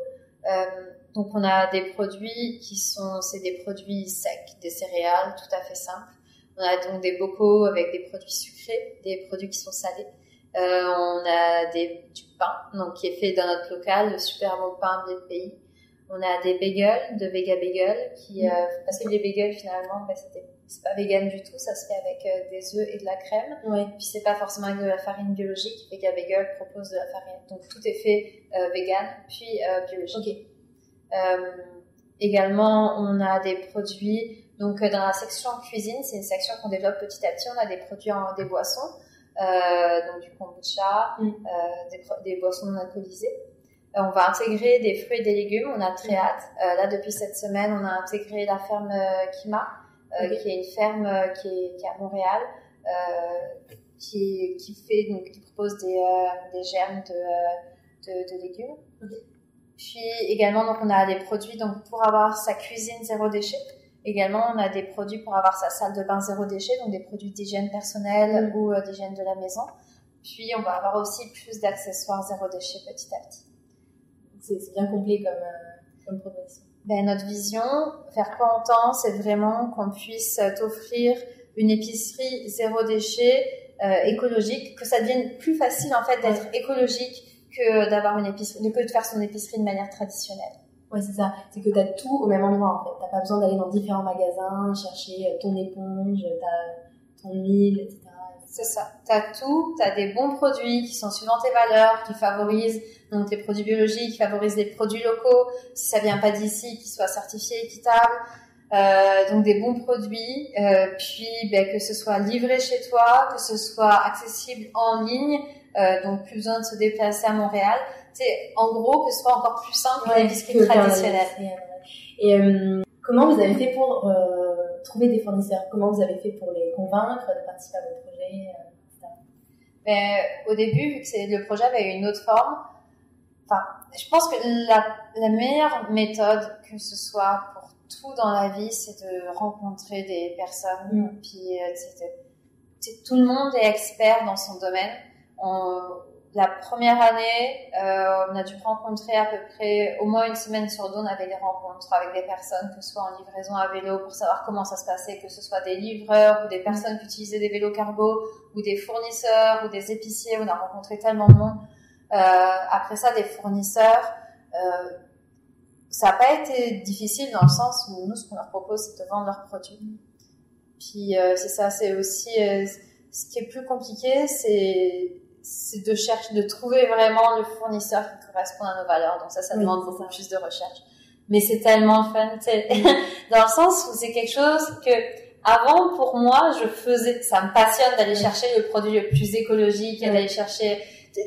Euh, donc, on a des produits qui sont, c'est des produits secs, des céréales, tout à fait simples. On a donc des bocaux avec des produits sucrés, des produits qui sont salés. Euh, on a des, du pain, donc qui est fait dans notre local, le super beau pain bien pays. On a des bagels, de Vega Bagel, qui, euh, parce que les bagels finalement, ben, c'était c'est pas vegan du tout, ça se fait avec euh, des œufs et de la crème. Oui. Puis c'est pas forcément avec de la farine biologique. Vega Bagel propose de la farine, donc tout est fait euh, vegan puis euh, biologique. également, on a des produits donc dans la section cuisine, c'est une section qu'on développe petit à petit. On a des produits en des boissons, donc du kombucha, mm. des, des, boissons non alcoolisées. Euh, on va intégrer des fruits et des légumes. On a très hâte. Euh, là, depuis cette semaine, on a intégré la ferme euh, Kima, qui est une ferme qui est, qui est à Montréal, qui, qui fait donc qui propose des, des germes de, de, de légumes. Puis également, donc on a des produits donc pour avoir sa cuisine zéro déchet. Également, on a des produits pour avoir sa salle de bain zéro déchet, donc des produits d'hygiène personnelle ou d'hygiène de la maison. Puis, on va avoir aussi plus d'accessoires zéro déchet petit à petit c'est bien complet comme, euh, comme proposition. Ben, notre vision, faire quoi en temps, c'est vraiment qu'on puisse t'offrir une épicerie zéro déchet, euh, écologique, que ça devienne plus facile en fait d'être écologique que d'avoir une épicerie, que de faire son épicerie de manière traditionnelle. Ouais, c'est ça. C'est que tu as tout au même endroit en fait. T'as pas besoin d'aller dans différents magasins, chercher euh, ton éponge, ton huile, etc. C'est ça. Tu as tout, tu as des bons produits qui sont suivant tes valeurs, qui favorisent donc les produits biologiques, qui favorisent les produits locaux, si ça vient pas d'ici, qui soient certifiés, équitables. Euh, donc des bons produits, euh, puis ben, que ce soit livré chez toi, que ce soit accessible en ligne, euh, donc plus besoin de se déplacer à Montréal. C'est en gros que ce soit encore plus simple ouais, que l'épicerie traditionnelle. Et euh, comment vous avez fait pour euh, trouver des fournisseurs? Comment vous avez fait pour les convaincre de participer à votre projet ben, Au début, vu que le projet avait une autre forme, enfin, je pense que la, la meilleure méthode, que ce soit pour tout dans la vie, c'est de rencontrer des personnes. Mm. Puis, euh, tout le monde est expert dans son domaine. On, la première année, euh, on a dû rencontrer à peu près au moins une semaine sur deux, on avait des rencontres avec des personnes, que ce soit en livraison à vélo pour savoir comment ça se passait, que ce soit des livreurs ou des personnes qui utilisaient des vélos cargo ou des fournisseurs ou des épiciers. On a rencontré tellement de monde. Euh, après ça, des fournisseurs. Euh, ça n'a pas été difficile dans le sens où nous, ce qu'on leur propose, c'est de vendre leurs produits. Puis euh, c'est ça, c'est aussi euh, ce qui est plus compliqué, c'est c'est de chercher, de trouver vraiment le fournisseur qui correspond à nos valeurs. Donc ça, ça demande beaucoup plus de recherche. Mais c'est tellement fun, dans le sens où c'est quelque chose que avant, pour moi, je faisais, ça me passionne d'aller chercher le produit le plus écologique, d'aller chercher,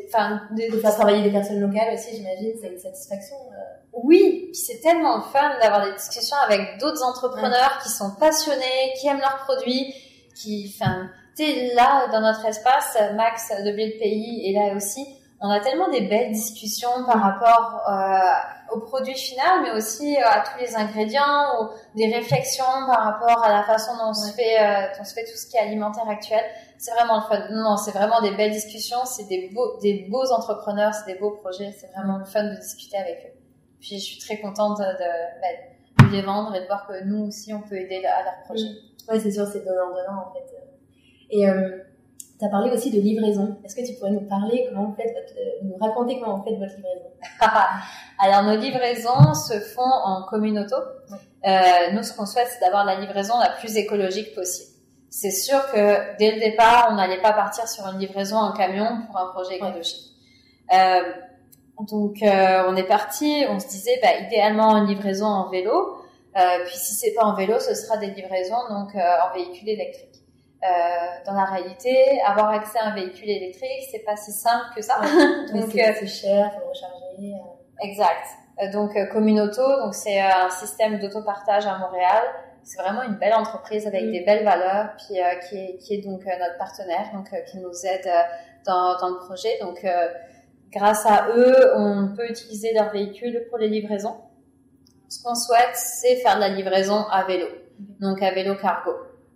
enfin, de, de, faire travailler des personnes locales aussi, j'imagine, c'est une satisfaction. Euh. Oui, puis c'est tellement fun d'avoir des discussions avec d'autres entrepreneurs qui sont passionnés, qui aiment leurs produits, qui, enfin, tu là, dans notre espace, Max de Build Pays et là aussi, on a tellement des belles discussions par rapport euh, au produit final, mais aussi euh, à tous les ingrédients, ou des réflexions par rapport à la façon dont on se fait, euh, on se fait tout ce qui est alimentaire actuel. C'est vraiment le fun. Non, c'est vraiment des belles discussions. C'est des beaux, des beaux entrepreneurs, c'est des beaux projets. C'est vraiment le fun de discuter avec eux. Puis je suis très contente de, bah, de, les vendre et de voir que nous aussi on peut aider à leur projet. Ouais, c'est sûr, c'est donnant donnant en fait. Et euh, tu as parlé aussi de livraison. Est-ce que tu pourrais nous parler, comment vous faites votre, euh, nous raconter comment vous faites votre livraison? Alors nos livraisons se font en communauté. Euh, nous, ce qu'on souhaite, c'est d'avoir la livraison la plus écologique possible. C'est sûr que dès le départ, on n'allait pas partir sur une livraison en camion pour un projet écologique. Euh, donc euh, on est parti, on se disait bah, idéalement une livraison en vélo, euh, puis si c'est pas en vélo, ce sera des livraisons donc en véhicule électrique. Euh, dans la réalité, avoir accès à un véhicule électrique, c'est pas si simple que ça. donc euh, c'est cher, faut recharger. Euh. Exact. donc Communauto, donc c'est un système d'autopartage à Montréal. C'est vraiment une belle entreprise avec mm. des belles valeurs, puis qui est, qui, est, donc notre partenaire, donc qui nous aide dans, dans le projet. Donc grâce à eux, on peut utiliser leur véhicule pour les livraisons. Ce qu'on souhaite, c'est faire de la livraison à vélo, donc à vélo cargo.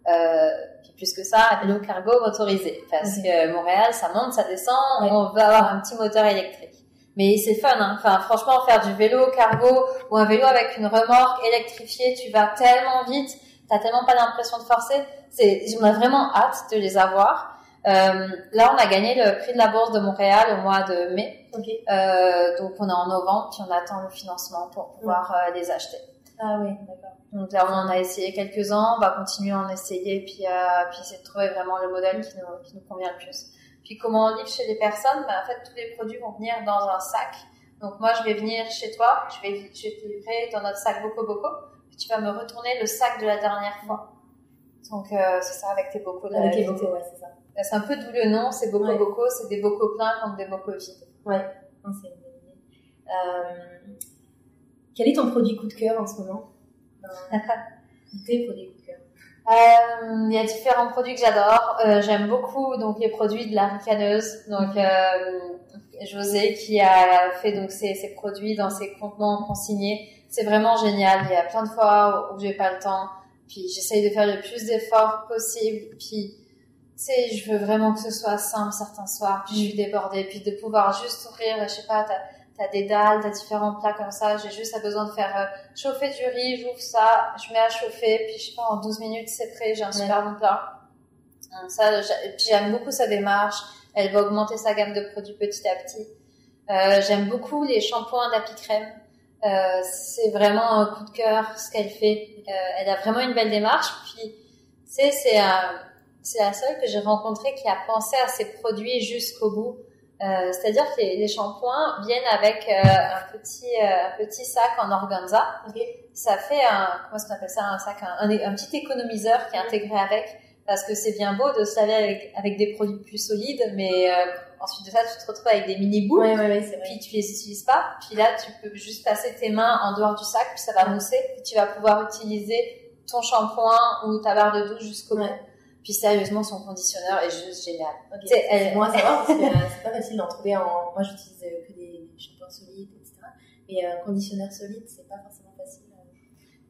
Euh, puis plus que ça, à vélo cargo motorisé. Parce que Montréal, ça monte, ça descend, on veut avoir un petit moteur électrique. Mais c'est fun, hein. Enfin, franchement, faire du vélo cargo ou un vélo avec une remorque électrifiée, tu vas tellement vite, t'as tellement pas l'impression de forcer. C'est, on a vraiment hâte de les avoir. Euh, là, on a gagné le prix de la bourse de Montréal au mois de mai. Euh, donc, on est en novembre, puis on attend le financement pour pouvoir euh, les acheter. Ah oui, d'accord. Donc là, on en a essayé quelques-uns, on va continuer à en essayer, puis, euh, puis essayer de trouver vraiment le modèle qui nous, qui nous convient le plus. Puis comment on livre chez les personnes ben, En fait, tous les produits vont venir dans un sac Donc moi, je vais venir chez toi, je vais, je vais te livrer dans notre sac Boko Boko, puis tu vas me retourner le sac de la dernière fois. Donc euh, c'est ça avec tes bocaux. Avec les bocaux, ouais, c'est ça. C'est un peu d'où le nom, c'est Boko Boko, c'est des bocaux pleins contre des bocaux vides. Ouais, c'est une bonne idée. Euh, quel est ton produit coup de cœur en ce moment Tes produits coup de cœur euh, il y a différents produits que j'adore. Euh, J'aime beaucoup donc les produits de la ricaneuse. Donc euh, José qui a fait donc ces produits dans ses contenants consignés. C'est vraiment génial. Il y a plein de fois où j'ai pas le temps. Puis j'essaye de faire le plus d'efforts possible. Puis tu sais, je veux vraiment que ce soit simple certains soirs. Puis je suis débordée. Puis de pouvoir juste ouvrir, je sais pas, t'as des dalles, t'as différents plats comme ça. J'ai juste besoin de faire euh, chauffer du riz, j'ouvre ça, je mets à chauffer, puis je sais pas, en 12 minutes c'est prêt, j'ai un super bon plat. Donc ça, j'aime beaucoup sa démarche. Elle va augmenter sa gamme de produits petit à petit. Euh, j'aime beaucoup les shampoings d'Apicrème. Euh, c'est vraiment un coup de cœur ce qu'elle fait. Euh, elle a vraiment une belle démarche. Puis, c'est c'est c'est la seule que j'ai rencontrée qui a pensé à ses produits jusqu'au bout. Euh, c'est-à-dire que les, les, shampoings viennent avec euh, un petit euh, un petit sac en organza. Okay. Ça fait un comment on appelle ça un sac un, un, petit économiseur qui est intégré avec parce que c'est bien beau de se laver avec, avec des produits plus solides, mais ensuite de ça tu te retrouves avec des mini boules. Ouais, ouais, ouais, puis tu les utilises pas. Puis là tu peux juste passer tes mains en dehors du sac, puis ça va mousser. Puis tu vas pouvoir utiliser ton shampoing ou ta barre de douche jusqu'au bout. Puis sérieusement, son conditionneur est juste génial. Okay. Elle... Moi, ça va parce que euh, c'est pas facile d'en trouver en. Moi, j'utilise euh, que des shampoings solides, etc. Mais un euh, conditionneur solide, c'est pas forcément facile.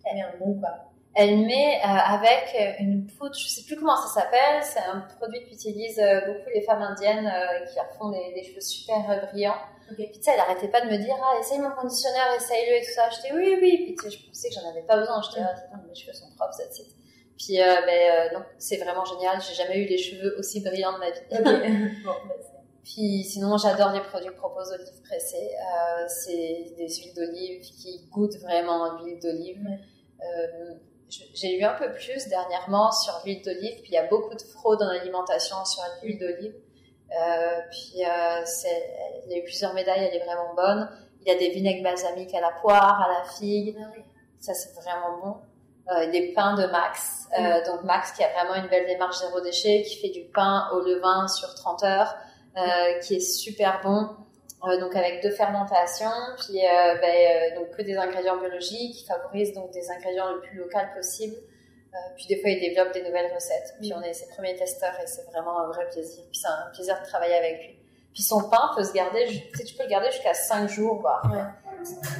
Elle est un bon quoi. Elle met euh, avec une poudre, je sais plus comment ça s'appelle, c'est un produit qu'utilisent beaucoup les femmes indiennes qui font des, des cheveux super brillants. Okay. Puis tu sais, elle arrêtait pas de me dire ah essaye mon conditionneur, essaye-le et tout ça. J'étais oui oui. Puis tu sais, je pensais que j'en avais pas besoin. J'étais ah mes cheveux sont propres, site. Puis, euh, ben, euh, non, c'est vraiment génial. J'ai jamais eu des cheveux aussi brillants de ma vie. bon, ben, Puis sinon, j'adore les produits que propose Olive Pressée. Euh, c'est des huiles d'olive qui goûtent vraiment l'huile d'olive. Euh, j'ai eu un peu plus dernièrement sur l'huile d'olive. Puis il y a beaucoup de fraude en alimentation sur l'huile d'olive. Euh, puis euh, il y a eu plusieurs médailles, elle est vraiment bonne. Il y a des vinaigres balsamiques à la poire, à la figue. Ah Ça, c'est vraiment bon euh, des pains de Max. Euh, donc Max qui a vraiment une belle démarche zéro déchet, qui fait du pain au levain sur 30 heures, euh, qui est super bon. Euh, donc avec deux fermentations, puis euh, ben, donc que des ingrédients biologiques, qui favorisent donc des ingrédients le plus local possible. puis des fois il développe des nouvelles recettes. Puis on est ses premiers testeurs et c'est vraiment un vrai plaisir. Puis c'est un plaisir de travailler avec lui. Puis son pain peut se garder, tu sais, tu peux le garder jusqu'à 5 jours, voire. Ouais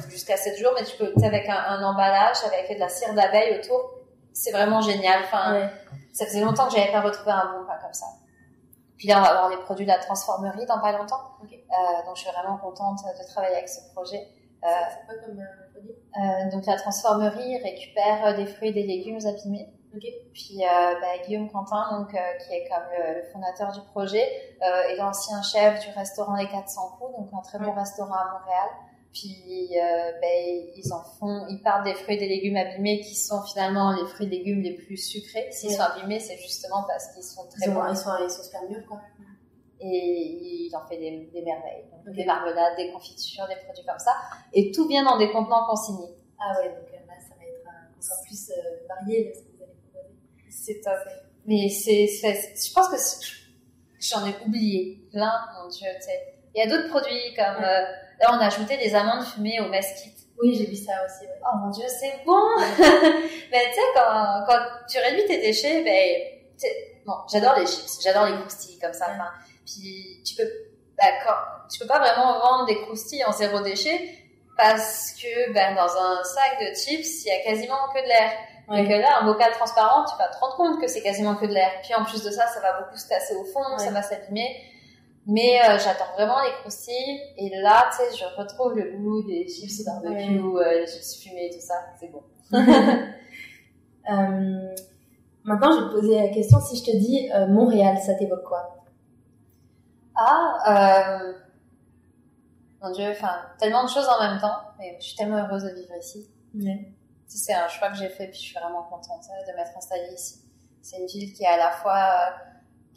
jusqu'à 7 jours, mais tu peux, avec un, un, emballage, avec de la cire d'abeille autour, c'est vraiment génial. Enfin, ça faisait longtemps que j'avais pas retrouvé un bon pain comme ça. Puis là, on va avoir les produits de la transformerie dans pas longtemps. Euh, donc, je suis vraiment contente de travailler avec ce projet. Euh, c'est quoi comme euh, produit? euh, Donc, la transformerie récupère des fruits et des légumes abîmés. Okay. Puis euh, bah, Guillaume Quentin, donc euh, qui est comme le, le fondateur du projet, euh, est l'ancien chef du restaurant Les 400 coups, donc un très bon restaurant à Montréal. Puis euh, ben, ils en font, ils partent des fruits et des légumes abîmés qui sont finalement les fruits et légumes les plus sucrés. S'ils sont abîmés, c'est justement parce qu'ils sont très ils bons. Ils sont, ils sont super mûrs, quoi. Et il en fait des, des merveilles. Donc, Des marmelades, des confitures, des produits comme ça. Et tout vient dans des contenants consignés. Ah ouais, donc là, ça va être encore plus euh, varié ce que vous allez proposer. C'est top. Mais c'est, je pense que j'en ai oublié plein, mon dieu, tu sais. Il y a d'autres produits comme, euh, Là, on a ajouté des amandes fumées au mesquite. Oui, j'ai vu ça aussi. Ouais. Oh mon dieu, c'est bon. mais tu sais, quand, quand tu réduis tes déchets, ben, bon, j'adore les chips, j'adore les croustilles comme ça. Enfin, puis tu peux, quand, tu peux pas vraiment vendre des croustilles en zéro déchet parce que ben dans un sac de chips, il y a quasiment que de l'air. Ouais. Donc là, un bocal transparent, tu vas te rendre compte que c'est quasiment que de l'air. Puis en plus de ça, ça va beaucoup se casser au fond, ça va s'abîmer. Mais euh, j'attends vraiment les croustilles. Et là, tu sais, je retrouve le goût des chips barbecue, ouais. euh, les chips fumés, tout ça. C'est bon. euh, maintenant, je vais te poser la question. Si je te dis euh, Montréal, ça t'évoque quoi? Ah, euh... mon Dieu, enfin, tellement de choses en même temps. Mais je suis tellement heureuse de vivre ici. Ouais. C'est un choix que j'ai fait, puis je suis vraiment contente de m'être installée ici. C'est une ville qui est à la fois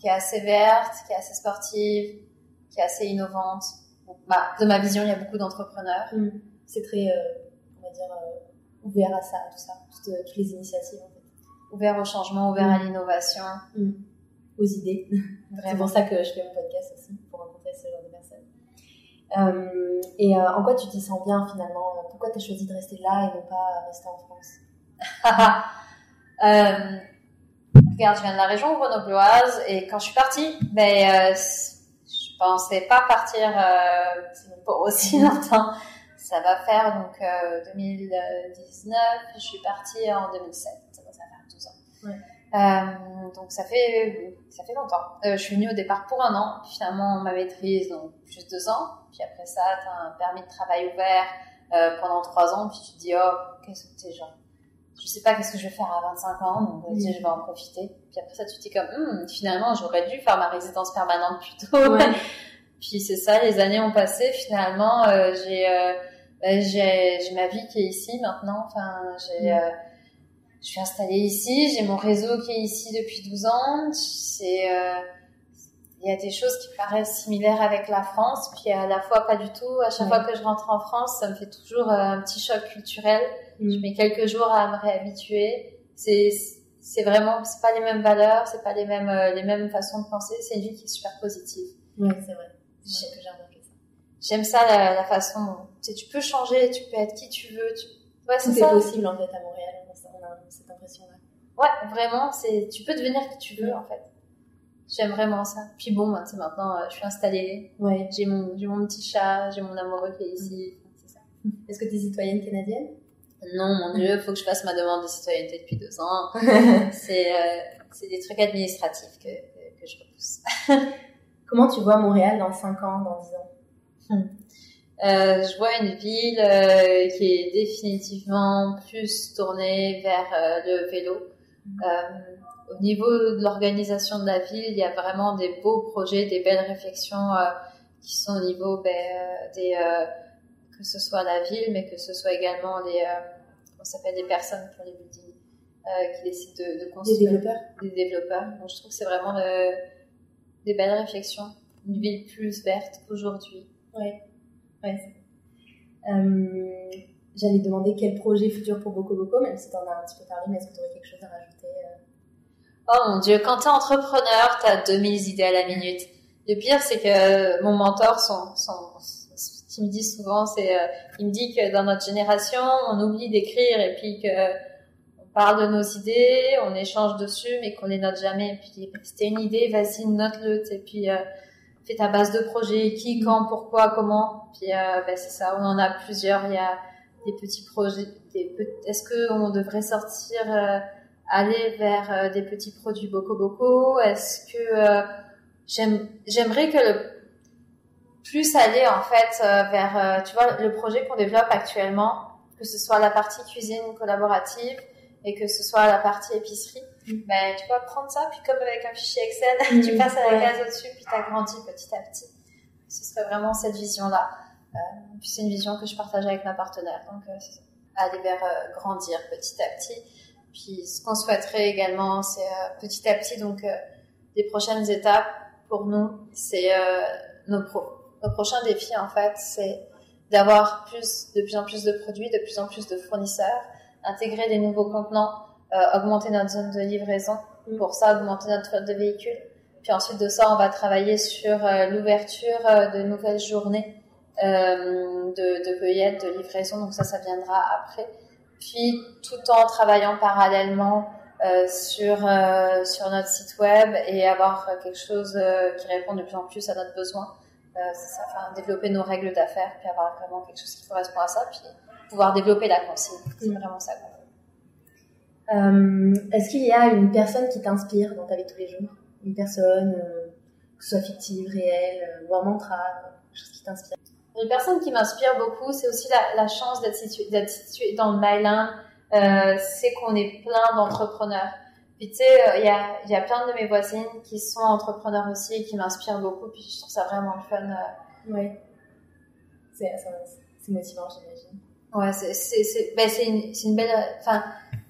qui est assez verte, qui est assez sportive, qui est assez innovante. bah, de ma vision, il y a beaucoup d'entrepreneurs. Mm. C'est très, euh, on va dire, euh, ouvert à ça, tout ça, toutes, toutes, les initiatives en fait. Ouvert au changement, ouvert à mm. l'innovation. Mm. Aux idées. C'est pour ça que je fais mon podcast aussi, pour rencontrer ce genre de personnes. Euh, et euh, en quoi tu t'y sens bien finalement? Pourquoi tu as choisi de rester là et non pas rester en France? Euh, Regarde, je viens de la région grenobloise et quand je suis partie, ben, je pensais pas partir pour aussi longtemps. Ça va faire donc 2019, je suis partie en 2007, ça va faire 12 ans. Ouais. Euh, donc ça fait ça fait longtemps. Euh, je suis venue au départ pour un an, puis finalement ma maîtrise donc juste deux ans, puis après ça t'as un permis de travail ouvert euh, pendant trois ans, puis tu te dis oh qu'est-ce que t'es genre je sais pas qu'est-ce que je vais faire à 25 ans, donc je vais en profiter. Puis après ça tu te dis comme hum, finalement j'aurais dû faire ma résidence permanente plus tôt. puis c'est ça, les années ont passé, finalement euh, j'ai ben, j'ai ma vie qui est ici maintenant, enfin j'ai je suis installée ici, j'ai mon réseau qui est ici depuis 12 ans. C'est, euh, il y a des choses qui paraissent similaires avec la France, puis à la fois pas du tout. À chaque fois que je rentre en France, ça me fait toujours euh, un petit choc culturel. Mm. Je mets quelques jours à me réhabituer. C'est, c'est vraiment, c'est pas les mêmes valeurs, c'est pas les mêmes, euh, les mêmes façons de penser. C'est une vie qui est super positive. Oui, c'est vrai. J'aime, ça. J'aime ça la, la façon. Tu sais, tu peux changer, tu peux être qui tu veux. Tu... Ouais, c'est possible en fait à Montréal cette impression-là. Ouais, vraiment, c'est, tu peux devenir qui tu veux, en fait. J'aime vraiment ça. Puis bon, c'est maintenant, euh, je suis installée. Ouais. J'ai mon, mon petit chat, j'ai mon amoureux qui est ici. C'est ça. Est-ce que tu es citoyenne canadienne? Non, mon dieu, faut que je fasse ma demande de citoyenneté depuis deux ans. c'est, euh, c'est des trucs administratifs que, que je repousse. Comment tu vois Montréal dans 5 ans, dans 10 ans? Hmm. Euh, je vois une ville euh, qui est définitivement plus tournée vers euh, le vélo. Mm. Au niveau de l'organisation de la ville, il y a vraiment des beaux projets, des belles réflexions qui sont au niveau ben, des que ce soit la ville, mais que ce soit également les on s'appelle des personnes pour les buildings qui décident de, de, construire des développeurs. Des développeurs. Donc je trouve que c'est vraiment de, des belles réflexions, une ville plus verte qu'aujourd'hui. Ouais. Ouais. Euh, J'allais demander quel projet futur pour Boko Boko, même si tu en as un petit peu parlé, mais est-ce que tu aurais quelque chose à rajouter euh? Oh mon dieu, quand tu es entrepreneur, tu as 2000 idées à la minute. Le pire, c'est que mon mentor, son, son, ce qu'il me dit souvent, c'est, euh, il me dit que dans notre génération, on oublie d'écrire et puis que on parle de nos idées, on échange dessus, mais qu'on les note jamais. Et puis, si une idée, vas-y, note-le. Et puis, euh, fais ta base de projet, qui, quand, pourquoi, comment. Puis euh, ben, c'est ça, on en a plusieurs. Il y a des petits projets. Des, Est-ce que on devrait sortir, euh, aller vers euh, des petits produits Boko Boko Est-ce que j'aime, j'aimerais que le plus aller en fait vers, tu vois, le projet qu'on développe actuellement, que ce soit la partie cuisine collaborative et que ce soit la partie épicerie ben, tu peux prendre ça, puis comme avec un fichier Excel, mm. tu passes à la case au-dessus, puis tu agrandis petit à petit. Ce serait vraiment cette vision-là. Euh, puis c'est une vision que je partage avec ma partenaire. Donc, euh, aller vers euh, grandir petit à petit. Puis ce qu'on souhaiterait également, c'est euh, petit à petit, donc les prochaines étapes pour nous, c'est nos, pro nos prochains défis en fait, c'est d'avoir plus, de plus en plus de produits, de plus en plus de fournisseurs, intégrer des nouveaux contenants euh, augmenter notre zone de livraison. Mm. Pour ça, augmenter notre flotte de véhicules. Puis ensuite de ça, on va travailler sur euh, l'ouverture euh, de nouvelles journées de, de cueillette, de livraison. Donc ça, ça viendra après. Puis tout en travaillant parallèlement euh, sur sur notre site web et avoir quelque chose qui répond de plus en plus à notre besoin. C'est ça, enfin, développer nos règles d'affaires, puis avoir vraiment quelque chose qui correspond à ça, puis pouvoir développer la consigne. C'est mm. vraiment ça. Euh, est-ce qu'il y a une personne qui t'inspire dans ta vie de tous les jours? Une personne, euh, que ce soit fictive, réelle, euh, ou un mantra, quelque chose qui t'inspire? Une personne qui m'inspire beaucoup, c'est aussi la, chance d'être située situé dans le Myland, euh, c'est qu'on est plein d'entrepreneurs. Puis tu sais, il y, a, y a plein de mes voisines qui sont entrepreneurs aussi et qui m'inspirent beaucoup, puis je trouve ça vraiment fun. Oui. C'est motivant, j'imagine. Ouais, c'est ben, une, une belle... Enfin,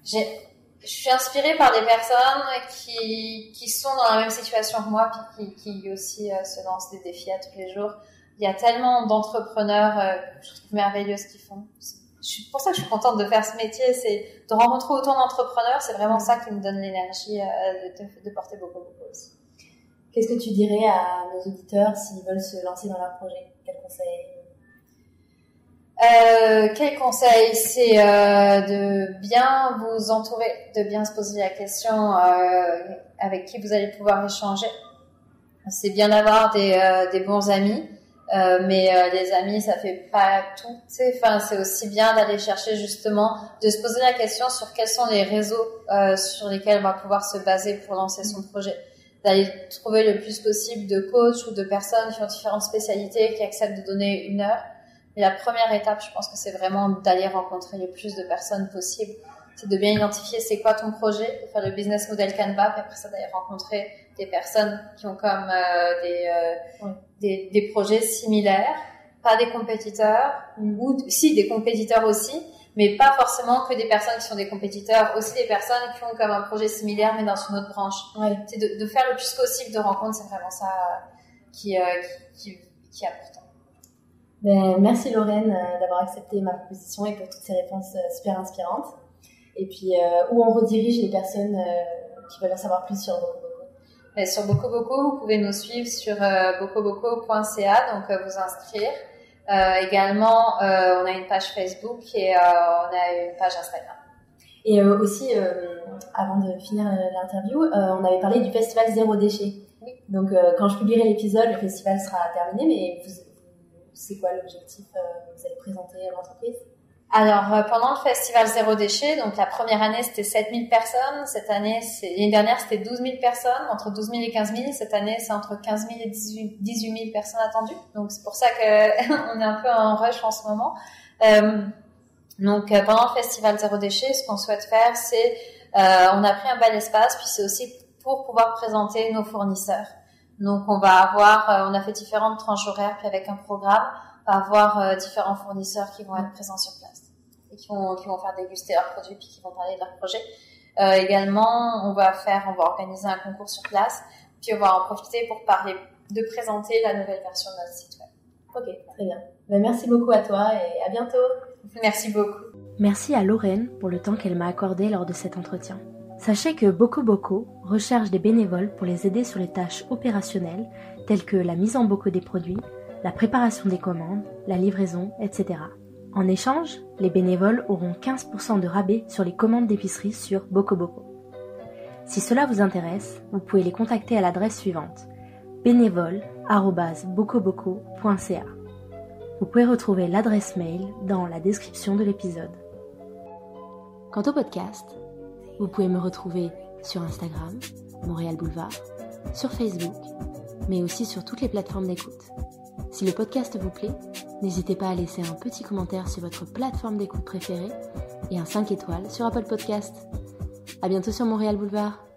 je suis inspirée par des personnes qui, qui sont dans la même situation que moi, puis qui, qui aussi euh, se lancent des défis à tous les jours. il y a tellement d'entrepreneurs euh, je trouve merveilleux ce qu'ils font. C'est pour ça que je suis contente de faire ce métier, c'est de rencontrer autant d'entrepreneurs. C'est vraiment ça qui me donne l'énergie euh, de, de, porter beaucoup, beaucoup aussi. Qu'est-ce que tu dirais à nos auditeurs s'ils veulent se lancer dans leur projet? Quel conseil? Euh, quel conseil? C'est euh, de bien vous entourer, de bien se poser la question euh, avec qui vous allez pouvoir échanger. C'est bien d'avoir des, des, bons amis, euh, mais les amis, ça fait pas tout. Enfin, c'est aussi bien d'aller chercher justement, de se poser la question sur quels sont les réseaux sur lesquels on va pouvoir se baser pour lancer son projet d'aller trouver le plus possible de coachs ou de personnes qui ont différentes spécialités, qui acceptent de donner une heure et la première étape, je pense que c'est vraiment d'aller rencontrer le plus de personnes possible. C'est de bien identifier c'est quoi ton projet, de faire le business model Canva, puis après ça d'aller rencontrer des personnes qui ont comme euh, des, euh, des, des projets similaires, pas des compétiteurs, mm. ou si des compétiteurs aussi, mais pas forcément que des personnes qui sont des compétiteurs, aussi des personnes qui ont comme un projet similaire mais dans une autre branche. Ouais. C'est de, de, faire le plus possible de rencontres, c'est vraiment ça qui, euh, qui, qui, qui est important. Ben, merci Lorraine d'avoir accepté ma proposition et pour toutes ces réponses super inspirantes. Et puis, où on redirige les personnes qui veulent en savoir plus sur Boko ben, Sur Boko vous pouvez nous suivre sur bocoboko.ca, donc vous inscrire. également, on a une page Facebook et on a une page Instagram. Et aussi, avant de finir l'interview, on avait parlé du festival Zéro Déchet. Oui. Donc, quand je publierai l'épisode, le festival sera terminé, mais vous, c'est quoi l'objectif que euh, vous allez présenter à l'entreprise? Alors, euh, pendant le festival Zéro Déchet, donc la première année, c'était 7000 personnes. Cette année, l'année dernière, c'était 12 000 personnes, entre 12 000 et 15 000. Cette année, c'est entre 15 000 et 18, 000 personnes attendues. Donc, c'est pour ça qu'on est un peu en rush en ce moment. Euh, donc, pendant le festival Zéro Déchet, ce qu'on souhaite faire, c'est, on a pris un bel espace, puis c'est aussi pour pouvoir présenter nos fournisseurs. Donc on va avoir, euh, on a fait différentes tranches horaires, puis avec un programme, on va avoir euh, différents fournisseurs qui vont être présents sur place et qui vont, qui vont faire déguster leurs produits puis qui vont parler de leur projet. Euh, également, on va faire, on va organiser un concours sur place, puis on va en profiter pour parler, de présenter la nouvelle version de notre site web. Ok, très bien. Ben, merci beaucoup à toi et à bientôt. Merci beaucoup. Merci à Lorraine pour le temps qu'elle m'a accordé lors de cet entretien. Sachez que Boko Boko recherche des bénévoles pour les aider sur les tâches opérationnelles telles que la mise en bocaux des produits, la préparation des commandes, la livraison, etc. En échange, les bénévoles auront 15% de rabais sur les commandes d'épicerie sur Boko. Si cela vous intéresse, vous pouvez les contacter à l'adresse suivante bénévole.bocoboko.ca. Vous pouvez retrouver l'adresse mail dans la description de l'épisode. Quant au podcast, vous pouvez me retrouver sur Instagram, Montréal Boulevard, sur Facebook, mais aussi sur toutes les plateformes d'écoute. Si le podcast vous plaît, n'hésitez pas à laisser un petit commentaire sur votre plateforme d'écoute préférée et un 5 étoiles sur Apple Podcast. À bientôt sur Montréal Boulevard.